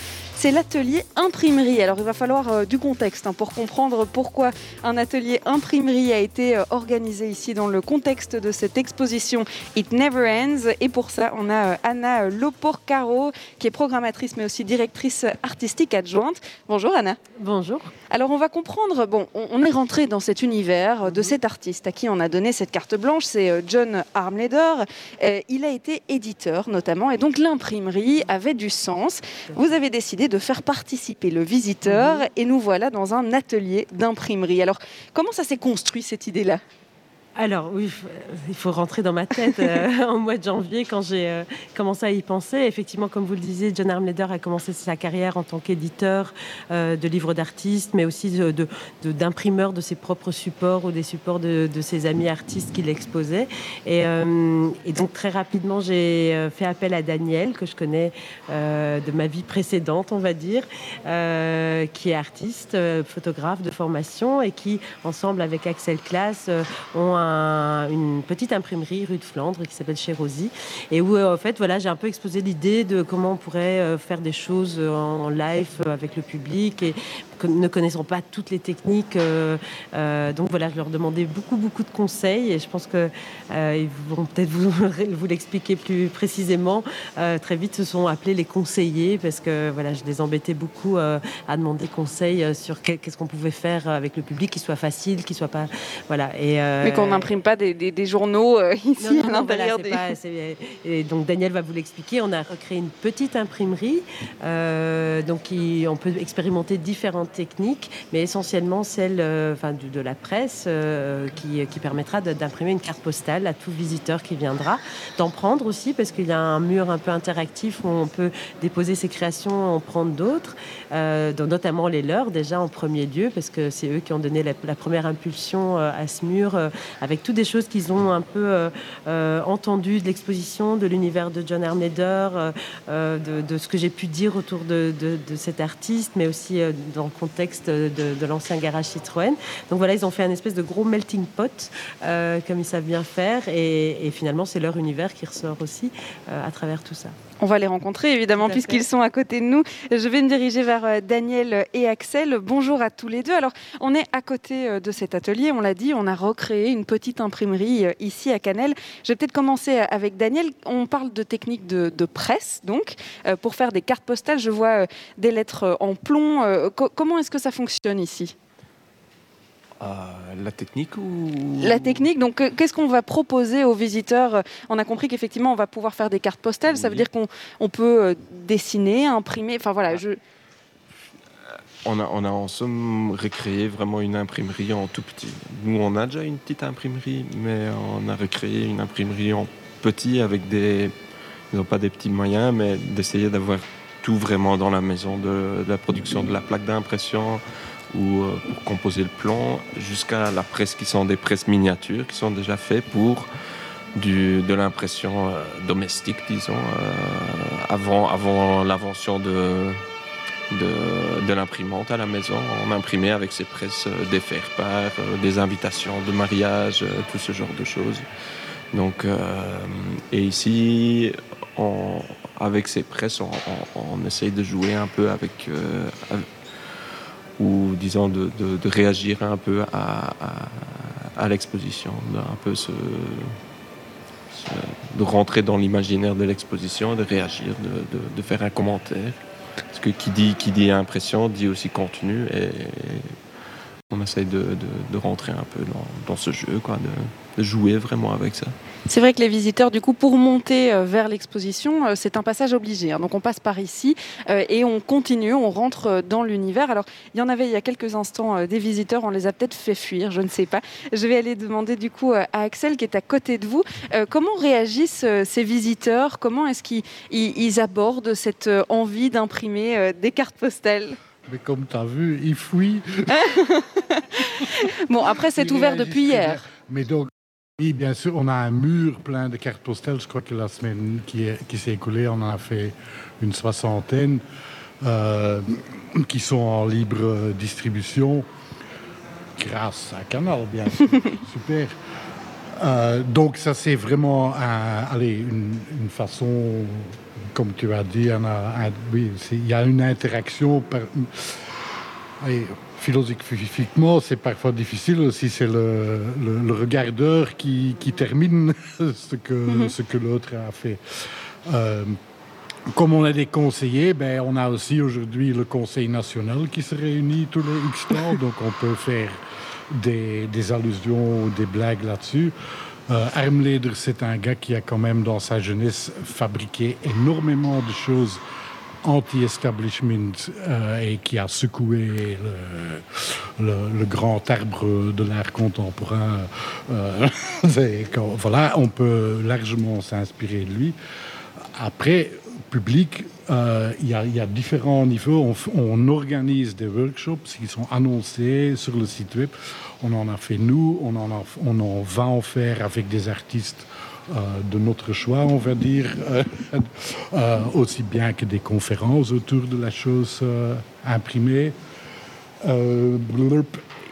C'est l'atelier imprimerie. Alors il va falloir euh, du contexte hein, pour comprendre pourquoi un atelier imprimerie a été euh, organisé ici dans le contexte de cette exposition It Never Ends. Et pour ça, on a Anna Loporcaro qui est programmatrice aussi directrice artistique adjointe. Bonjour Anna. Bonjour. Alors on va comprendre, bon, on est rentré dans cet univers de cet artiste à qui on a donné cette carte blanche, c'est euh, John Armleder. Euh, il a été éditeur notamment et donc l'imprimerie avait du sens. Vous avez décidé de faire participer le visiteur mhm. et nous voilà dans un atelier d'imprimerie. Alors comment ça s'est construit cette idée-là? Alors oui, il faut rentrer dans ma tête euh, en mois de janvier quand j'ai euh, commencé à y penser. Effectivement, comme vous le disiez, John Armleder a commencé sa carrière en tant qu'éditeur euh, de livres d'artistes, mais aussi d'imprimeur de, ses propres supports ou des supports de, ses amis artistes qu'il exposait. Et, donc très rapidement, j'ai fait appel à Daniel, que je connais de ma vie précédente, on va dire, qui est artiste, photographe de formation et qui, ensemble avec Axel Class, ont un une petite imprimerie rue de Flandre qui s'appelle Chez et où euh, en fait voilà j'ai un peu exposé l'idée de comment on pourrait euh, faire des choses en live avec le public. Et ne connaissant pas toutes les techniques. donc voilà, je leur demandais beaucoup, beaucoup de conseils et je pense qu'ils vont peut-être vous, vous l'expliquer plus précisément. très vite, se sont appelés les conseillers parce que voilà, je les embêtais beaucoup à demander conseil sur qu'est-ce qu'on pouvait faire avec le public qui soit facile, qui soit pas. Voilà. Et, Mais qu'on n'imprime pas des, journaux ici à l'intérieur des... Et donc Daniel va vous l'expliquer. On a recréé une petite imprimerie. Euh, donc on peut expérimenter différentes techniques, mais essentiellement celle euh, enfin, de, la presse euh, qui, qui, permettra d'imprimer une carte postale à tout visiteur qui viendra. D'en prendre aussi parce qu'il y a un mur un peu interactif où on peut déposer ses créations, en prendre d'autres, notamment les leurs déjà en premier lieu parce que c'est eux qui ont donné la, première impulsion à ce mur avec toutes des choses qu'ils ont un peu entendues de l'exposition, de l'univers de John Armleder, euh, de, ce que j'ai pu dire autour de, cet artiste, mais aussi euh, dans contexte de, l'ancien garage Citroën. Donc voilà, ils ont fait un espèce de gros melting pot, euh, comme ils savent bien faire, et, et finalement c'est leur univers qui ressort aussi à travers tout ça. On va les rencontrer évidemment puisqu'ils sont à côté de nous. Je vais me diriger vers euh, Daniel et Axel. Bonjour à tous les deux. Alors on est à côté euh, de cet atelier, on l'a dit, on a recréé une petite imprimerie euh, ici à Canel. Je vais peut-être commencer avec Daniel. On parle de technique de, presse donc pour faire des cartes postales. Je vois des lettres en plomb. comment est-ce que ça fonctionne ici? La technique ou La technique. Donc, euh, qu'est-ce qu'on va proposer aux visiteurs? On a compris qu'effectivement, on va pouvoir faire des cartes postales. Ça veut dire qu'on peut euh, dessiner, imprimer. Enfin voilà. Je... On a, on a en somme recréé vraiment une imprimerie en tout petit. Nous, on a déjà une petite imprimerie, mais on a recréé une imprimerie en petit avec des, non pas des petits moyens, mais d'essayer d'avoir tout vraiment dans la maison, de la production de la plaque d'impression, ou euh, pour composer le plan, jusqu'à la presse qui sont des presses miniatures qui sont déjà faites pour du, de l'impression euh, domestique, disons, euh, avant, avant l'invention de, de, l'imprimante à la maison. On imprimait avec ces presses des faire-part, des invitations de mariage, tout ce genre de choses. Donc, et ici, avec ces presses, on, essaye de jouer un peu avec, ou disons de, réagir un peu à, l'exposition, un peu de rentrer dans l'imaginaire de l'exposition, de réagir, de, faire un commentaire. Parce que qui dit, qui dit impression dit aussi contenu et on essaye de, rentrer un peu dans, ce jeu, quoi, de jouer vraiment avec ça. C'est vrai que les visiteurs, du coup, pour monter euh, vers l'exposition, euh, c'est un passage obligé. Hein. Donc on passe par ici euh, et on continue, on rentre dans l'univers. Alors il y en avait il y a quelques instants des visiteurs, on les a peut-être fait fuir, je ne sais pas. Je vais aller demander du coup à Axel qui est à côté de vous, comment réagissent ces visiteurs? Comment est-ce qu'ils abordent cette envie d'imprimer des cartes postales? Mais comme tu as vu, ils fuient. bon, après, c'est ouvert depuis hier. Mais donc, oui, bien sûr, on a un mur plein de cartes postales. Je crois que la semaine qui, qui s'est écoulée, on en a fait une soixantaine euh, qui sont en libre distribution grâce à Canal, bien sûr. Super. Euh, donc ça, c'est vraiment allez, une, façon, comme tu as dit, oui, il y a une interaction. Par, philosophiquement, c'est parfois difficile aussi. C'est le, regardeur qui, termine ce que, mhm. ce que l'autre a fait. Euh, comme on a des conseillers, ben, on a aussi aujourd'hui le Conseil national qui se réunit tous les X temps, donc on peut faire des, allusions ou des blagues là-dessus. Euh, Armleder, c'est un gars qui a quand même dans sa jeunesse fabriqué énormément de choses anti-establishment euh, et qui a secoué le, grand arbre de l'art contemporain. Euh, voilà, on peut largement s'inspirer de lui. Après, public, euh, il y, a différents niveaux. On, organise des workshops qui sont annoncés sur le site web. On en a fait nous, on en, on en va en faire avec des artistes euh, de notre choix, on va dire, euh, euh, aussi bien que des conférences autour de la chose imprimée.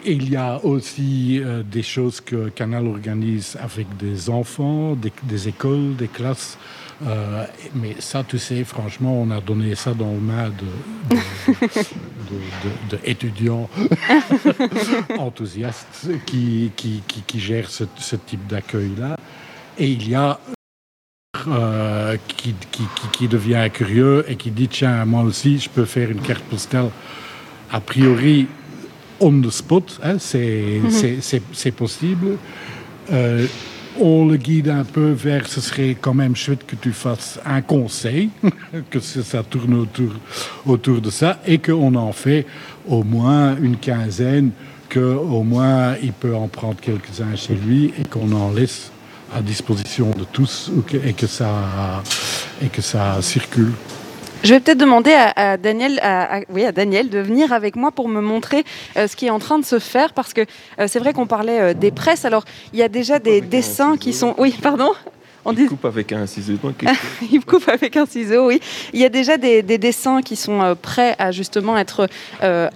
il y a aussi des choses que Canal organise avec des enfants, des, écoles, des classes. Euh, mais ça, tu sais, franchement, on a donné ça dans le main d'étudiants de, enthousiastes qui, qui, qui, gèrent ce, type d'accueil-là. Et il y a euh, qui, qui, devient curieux et qui dit tiens, moi aussi, je peux faire une carte postale a priori on the spot, hein, c'est possible. Euh, on le guide un peu vers ce serait quand même chouette que tu fasses un conseil, que ça tourne autour, de ça, et qu'on en fait au moins une quinzaine, qu'au moins il peut en prendre quelques-uns chez lui et qu'on en laisse à disposition de tous et et que ça circule. Je vais peut-être demander à, Daniel, à, oui, à Daniel de venir avec moi pour me montrer euh, ce qui est en train de se faire, parce que euh, c'est vrai qu'on parlait euh, des presses. Alors, il y a déjà des dessins qui sont. Oui, pardon. On il coupe avec un ciseau. il coupe avec un ciseau, oui. Il y a déjà des, dessins qui sont prêts à justement être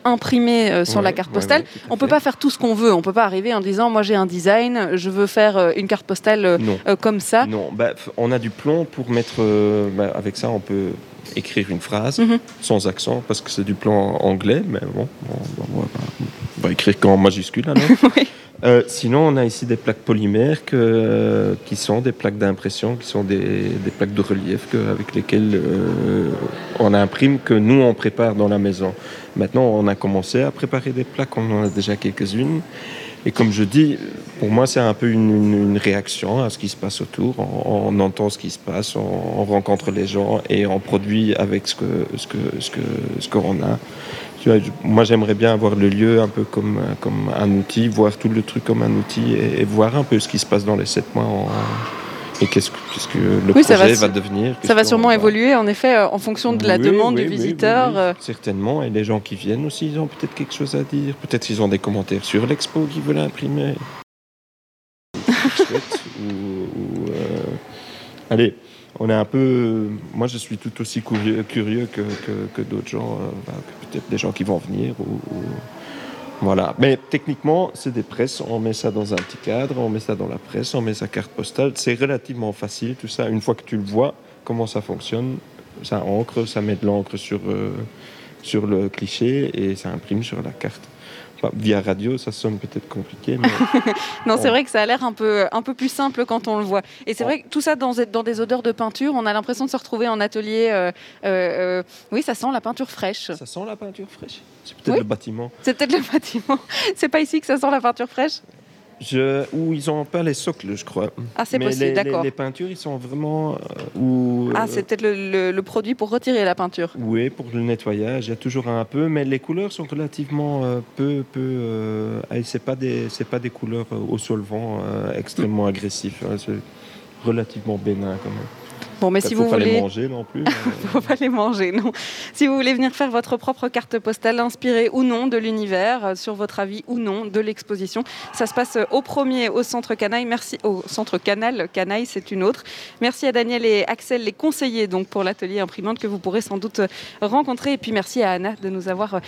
imprimés sur la carte postale. on ne peut pas faire tout ce qu'on veut. On ne peut pas arriver en disant moi j'ai un design, je veux faire une carte postale comme ça. Non, bah, on a du plomb pour mettre. Bah, avec ça, on peut écrire une phrase mhm. sans accent parce que c'est du plan anglais, mais bon, on, va, écrire qu'en majuscule alors. Euh, sinon, on a ici des plaques polymères que, qui sont des plaques d'impression, qui sont des, des, plaques de relief que, avec lesquelles euh, on imprime, que nous on prépare dans la maison. Maintenant, on a commencé à préparer des plaques, on en a déjà quelques-unes. Et comme je dis, pour moi, c'est un peu une, réaction à ce qui se passe autour. On, entend ce qui se passe, on, rencontre les gens et on produit avec ce que ce que ce que ce qu'on a. Tu vois, moi, j'aimerais bien avoir le lieu un peu comme comme un outil, voir tout le truc comme un outil et, voir un peu ce qui se passe dans les sept mois. Et qu'est-ce que, le projet va, devenir Ça va sûrement évoluer, en effet, euh, en fonction de la demande du visiteur. Euh. Certainement, et les gens qui viennent aussi, ils ont peut-être quelque chose à dire. Peut-être ils ont des commentaires sur l'expo qu'ils veulent imprimer. ou, euh, Allez, on est un peu. Moi, je suis tout aussi curieux, curieux que, que, d'autres gens, bah, peut-être des gens qui vont venir ou voilà. Mais techniquement, c'est des presses. On met ça dans un petit cadre, on met ça dans la presse, on met sa carte postale. C'est relativement facile tout ça. Une fois que tu le vois, comment ça fonctionne, ça encre, ça met de l'encre sur, euh, sur le cliché et ça imprime sur la carte via radio, ça sonne peut-être compliqué. Mais non, c'est vrai que ça a l'air un peu, un peu plus simple quand on le voit. Et c'est vrai que tout ça dans, dans des odeurs de peinture, on a l'impression de se retrouver en atelier. Euh, euh, oui, ça sent la peinture fraîche. Ça sent la peinture fraîche? C'est peut-être le bâtiment. C'est peut-être le bâtiment. C'est pas ici que ça sent la peinture fraîche? Je, ou ils ont peint les socles, je crois. Ah, c'est possible, d'accord. Les, peintures, ils sont vraiment. Euh, ah, c'est peut-être le, produit pour retirer la peinture. Oui, pour le nettoyage, il y a toujours un peu, mais les couleurs sont relativement euh, peu. peu euh, c'est pas, des, pas des couleurs au solvant extrêmement agressifs. Hein, c'est relativement bénin quand même. Bon, mais si vous voulez. les manger non plus. faut pas les manger, non. Si vous voulez venir faire votre propre carte postale inspirée ou non de l'univers, euh, sur votre avis ou non de l'exposition, ça se passe au premier au Centre Canaille. Merci au Centre Canal. Canaille, c'est une autre. Merci à Daniel et Axel, les conseillers donc pour l'atelier imprimante que vous pourrez sans doute rencontrer. Et puis merci à Anna de nous avoir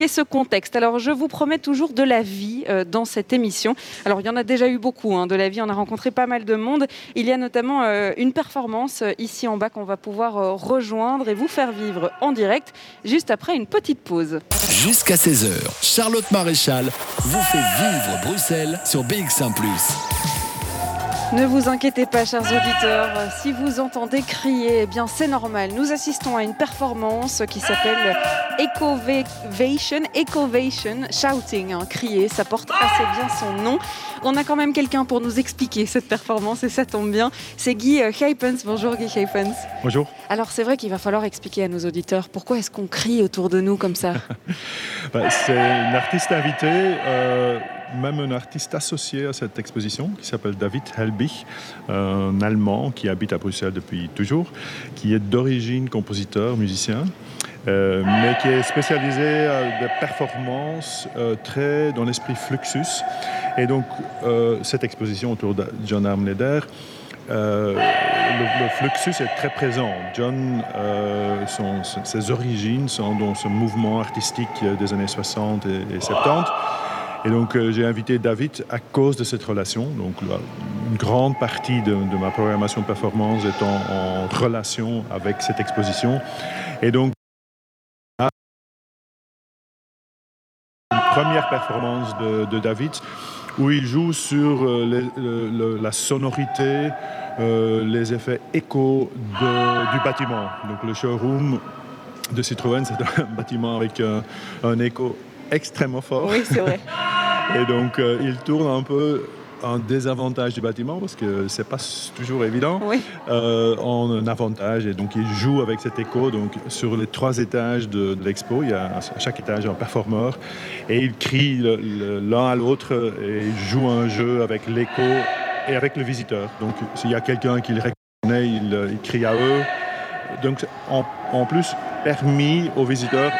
et ce contexte. Alors, je vous promets toujours de la vie euh, dans cette émission. Alors, il y en a déjà eu beaucoup, hein, de la vie. On a rencontré pas mal de monde. Il y a notamment euh, une performance euh, ici en bas qu'on va pouvoir rejoindre et vous faire vivre en direct juste après une petite pause. Jusqu'à 16h, Charlotte Maréchal vous fait vivre Bruxelles sur BX1 ⁇ ne vous inquiétez pas, chers auditeurs. Si vous entendez crier, eh bien c'est normal. Nous assistons à une performance qui s'appelle Ecovation, Ecovation Shouting. Hein, crier, ça porte assez bien son nom. On a quand même quelqu'un pour nous expliquer cette performance et ça tombe bien. C'est Guy Heipens. Bonjour Guy Heipens. Bonjour. Alors c'est vrai qu'il va falloir expliquer à nos auditeurs pourquoi est-ce qu'on crie autour de nous comme ça. Bah, c'est une artiste invitée. Euh, même un artiste associé à cette exposition qui s'appelle David Helbig, un Allemand qui habite à Bruxelles depuis toujours, qui est d'origine compositeur, musicien. Euh, mais qui est spécialisé à des performances euh, très dans l'esprit Fluxus. Et donc, euh, cette exposition autour de John Armleder, le, le, Fluxus est très présent. John, ses origines sont dans ce mouvement artistique des années 60 et, et 70. Et donc j'ai invité David à cause de cette relation. Donc une grande partie de, ma programmation performance est en, relation avec cette exposition. Et donc première performance de, David où il joue sur euh, la sonorité, euh, les effets échos du bâtiment. Donc le showroom de Citroën, c'est un bâtiment avec un, un écho extrêmement fort. Oui, c'est vrai. Et donc euh, il tourne un peu un désavantage du bâtiment parce que c'est pas toujours évident oui. euh, en avantage et donc il joue avec cet écho donc sur les trois étages de, de l'expo il y a à chaque étage un performeur et il crie l'un à l'autre et il joue un jeu avec l'écho et avec le visiteur donc s'il y a quelqu'un qui le reconnaît il, il crie à eux donc en, en plus permis aux visiteurs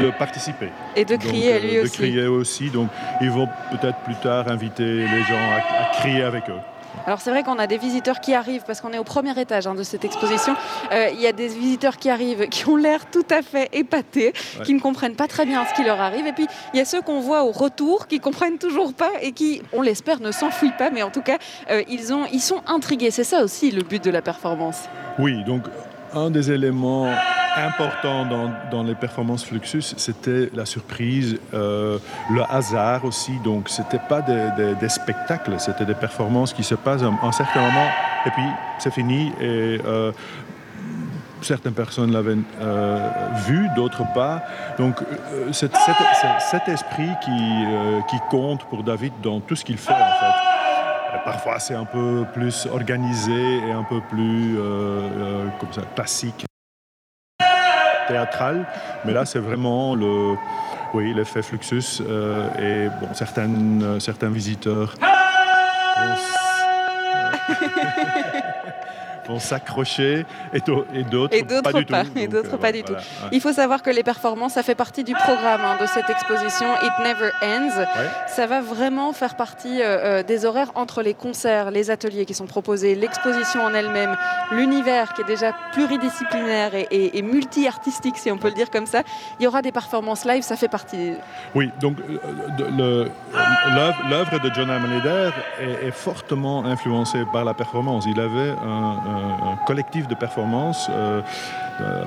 de participer. Et de crier donc, à lui de aussi. crier aussi. Donc ils vont peut-être plus tard inviter les gens à, à crier avec eux. Alors c'est vrai qu'on a des visiteurs qui arrivent, parce qu'on est au premier étage hein, de cette exposition, euh, il y a des visiteurs qui arrivent qui ont l'air tout à fait épatés, ouais. qui ne comprennent pas très bien ce qui leur arrive, et puis il y a ceux qu'on voit au retour qui comprennent toujours pas et qui, on l'espère, ne s'enfuient pas, mais en tout cas, euh, ils, ont, ils sont intrigués. C'est ça aussi le but de la performance. Oui, donc un des éléments importants dans, les performances Fluxus, c'était la surprise, euh, le hasard aussi. Donc, ce n'était pas des, spectacles, c'était des performances qui se passent à un certain moment et puis c'est fini. Et euh, certaines personnes l'avaient euh, vu, d'autres pas. Donc, c'est cet, esprit qui, qui compte pour David dans tout ce qu'il fait, en fait. Parfois, c'est un peu plus organisé et un peu plus comme ça, classique. Théâtral, mais là c'est vraiment le, oui, l'effet Fluxus euh, et bon, certaines, euh, certains visiteurs vont s'accrocher et, et d'autres pas, du tout. Et d'autres pas du voilà, tout. Ouais. Il faut savoir que les performances, ça fait partie du programme hein, de cette exposition It Never Ends. Ouais. Ça va vraiment faire partie euh, des horaires entre les concerts, les ateliers qui sont proposés, l'exposition en elle-même, l'univers qui est déjà pluridisciplinaire et, et, et multi-artistique, si on peut le dire comme ça. Il y aura des performances live, ça fait partie. Oui, donc l'œuvre de John Leder est, fortement influencée par la performance. Il avait un, collectif de performance euh,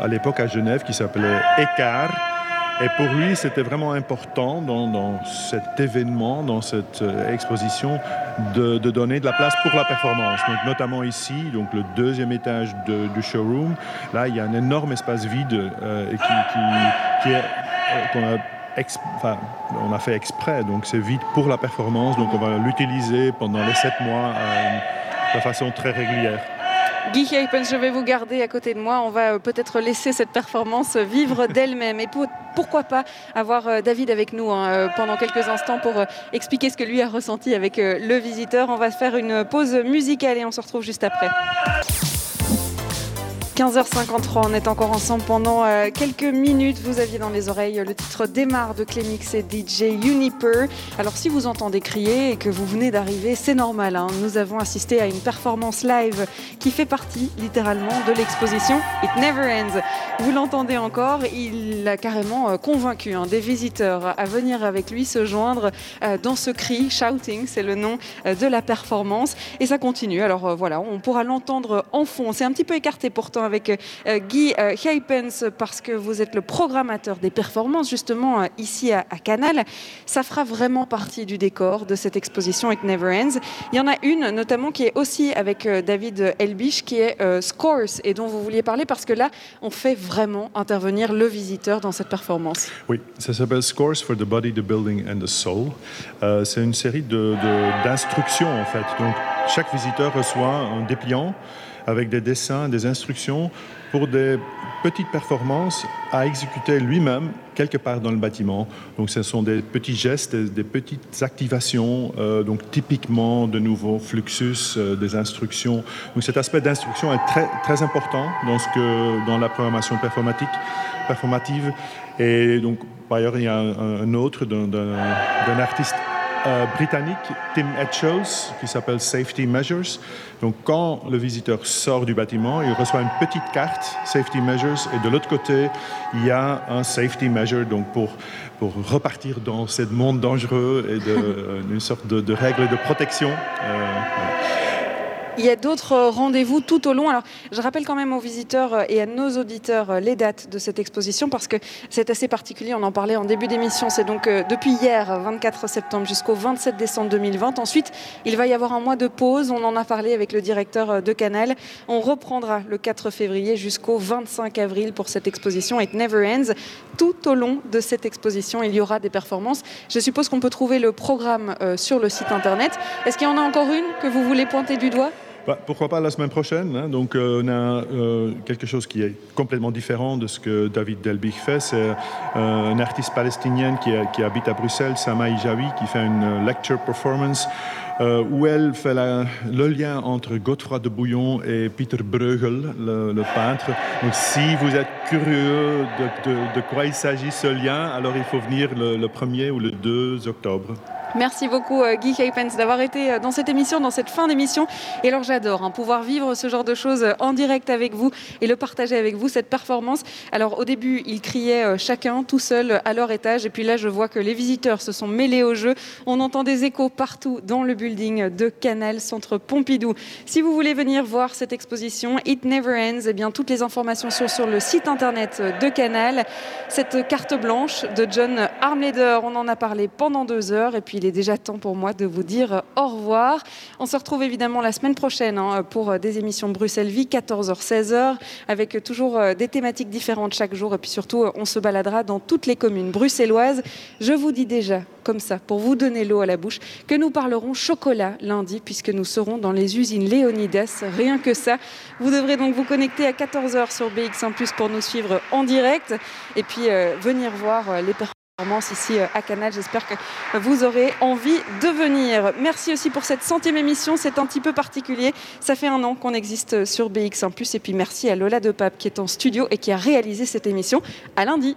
à l'époque à Genève qui s'appelait Écart. Et pour lui, c'était vraiment important dans, cet événement, dans cette euh, exposition, de, donner de la place pour la performance. Donc, notamment ici, donc le deuxième étage du showroom, là, il y a un énorme espace vide euh, qui, est qu'on a enfin, on a fait exprès, donc c'est vide pour la performance, donc on va l'utiliser pendant les sept mois euh, de façon très régulière. Guy Hypens, je vais vous garder à côté de moi. On va peut-être laisser cette performance vivre d'elle-même. Et pour, pourquoi pas avoir David avec nous hein, pendant quelques instants pour expliquer ce que lui a ressenti avec le visiteur. On va faire une pause musicale et on se retrouve juste après. 15h53, on est encore ensemble pendant euh, quelques minutes. Vous aviez dans les oreilles le titre Démarre de Clemix et DJ Uniper. Alors si vous entendez crier et que vous venez d'arriver, c'est normal. Hein. Nous avons assisté à une performance live qui fait partie littéralement de l'exposition It Never Ends. Vous l'entendez encore, il a carrément euh, convaincu hein, des visiteurs à venir avec lui se joindre euh, dans ce cri, Shouting, c'est le nom euh, de la performance. Et ça continue. Alors euh, voilà, on pourra l'entendre en fond. C'est un petit peu écarté pourtant avec euh, Guy euh, Hypens parce que vous êtes le programmateur des performances justement euh, ici à, Canal. Ça fera vraiment partie du décor de cette exposition It Never Ends. Il y en a une notamment qui est aussi avec euh, David Elbich qui est euh, Scores et dont vous vouliez parler parce que là on fait vraiment intervenir le visiteur dans cette performance. Oui, ça s'appelle Scores for the Body, the Building and the Soul. Euh, C'est une série d'instructions de, de, en fait. Donc chaque visiteur reçoit un dépliant avec des dessins, des instructions pour des petites performances à exécuter lui-même quelque part dans le bâtiment. Donc ce sont des petits gestes, des, petites activations, euh, donc typiquement de nouveau Fluxus, euh, des instructions. Donc cet aspect d'instruction est très, important dans, ce que, dans la programmation performatique, performative. Et donc par ailleurs il y a un autre d'un artiste euh, britannique, Tim Etchells, qui s'appelle Safety Measures. Donc quand le visiteur sort du bâtiment, il reçoit une petite carte Safety Measures et de l'autre côté, il y a un Safety Measure donc pour, pour repartir dans ce monde dangereux et de, une sorte de, de règle de protection. Euh, il y a d'autres euh, rendez-vous tout au long. Alors, je rappelle quand même aux visiteurs euh, et à nos auditeurs euh, les dates de cette exposition parce que c'est assez particulier. On en parlait en début d'émission. C'est donc depuis hier, 24 septembre, jusqu'au 27 décembre 2020. Ensuite, il va y avoir un mois de pause. On en a parlé avec le directeur de Canal. On reprendra le 4 février jusqu'au 25 avril pour cette exposition It Never Ends. Tout au long de cette exposition, il y aura des performances. Je suppose qu'on peut trouver le programme sur le site internet. Est-ce qu'il y en a encore une que vous voulez pointer du doigt? Bah, pourquoi pas la semaine prochaine hein. Donc, euh, on a euh, quelque chose qui est complètement différent de ce que David Delbich fait. C'est euh, un artiste palestinien qui, qui, habite à Bruxelles, Sama Ijawi, qui fait une lecture performance où elle fait le lien entre Godefroy de Bouillon et Peter Bruegel, le, peintre. Donc, si vous êtes curieux de, de, quoi il s'agit ce lien, alors il faut venir le 1er ou le 2 octobre. Merci beaucoup euh, Guy Capens d'avoir été euh, dans cette émission, dans cette fin d'émission. Et alors j'adore hein, pouvoir vivre ce genre de choses euh, en direct avec vous et le partager avec vous, cette performance. Alors au début, ils criaient chacun tout seul à leur étage. Et puis là, je vois que les visiteurs se sont mêlés au jeu. On entend des échos partout dans le building de Canal Centre Pompidou. Si vous voulez venir voir cette exposition, It Never Ends, eh bien, toutes les informations sont sur le site internet de Canal. Cette carte blanche de John Armleder, on en a parlé pendant deux heures. Et puis il est déjà temps pour moi de vous dire au revoir. On se retrouve évidemment la semaine prochaine hein, pour des émissions Bruxelles Vie, 14h-16h, avec toujours euh, des thématiques différentes chaque jour. Et puis surtout, on se baladera dans toutes les communes bruxelloises. Je vous dis déjà, comme ça, pour vous donner l'eau à la bouche, que nous parlerons chocolat lundi, puisque nous serons dans les usines Léonidas. Rien que ça. Vous devrez donc vous connecter à 14h sur BX1 Plus pour nous suivre en direct et puis euh, venir voir euh, les ici euh, à Canal. J'espère que vous aurez envie de venir. Merci aussi pour cette centième émission. C'est un petit peu particulier. Ça fait un an qu'on existe sur BX1+. Et puis merci à Lola de Pape qui est en studio et qui a réalisé cette émission. À lundi.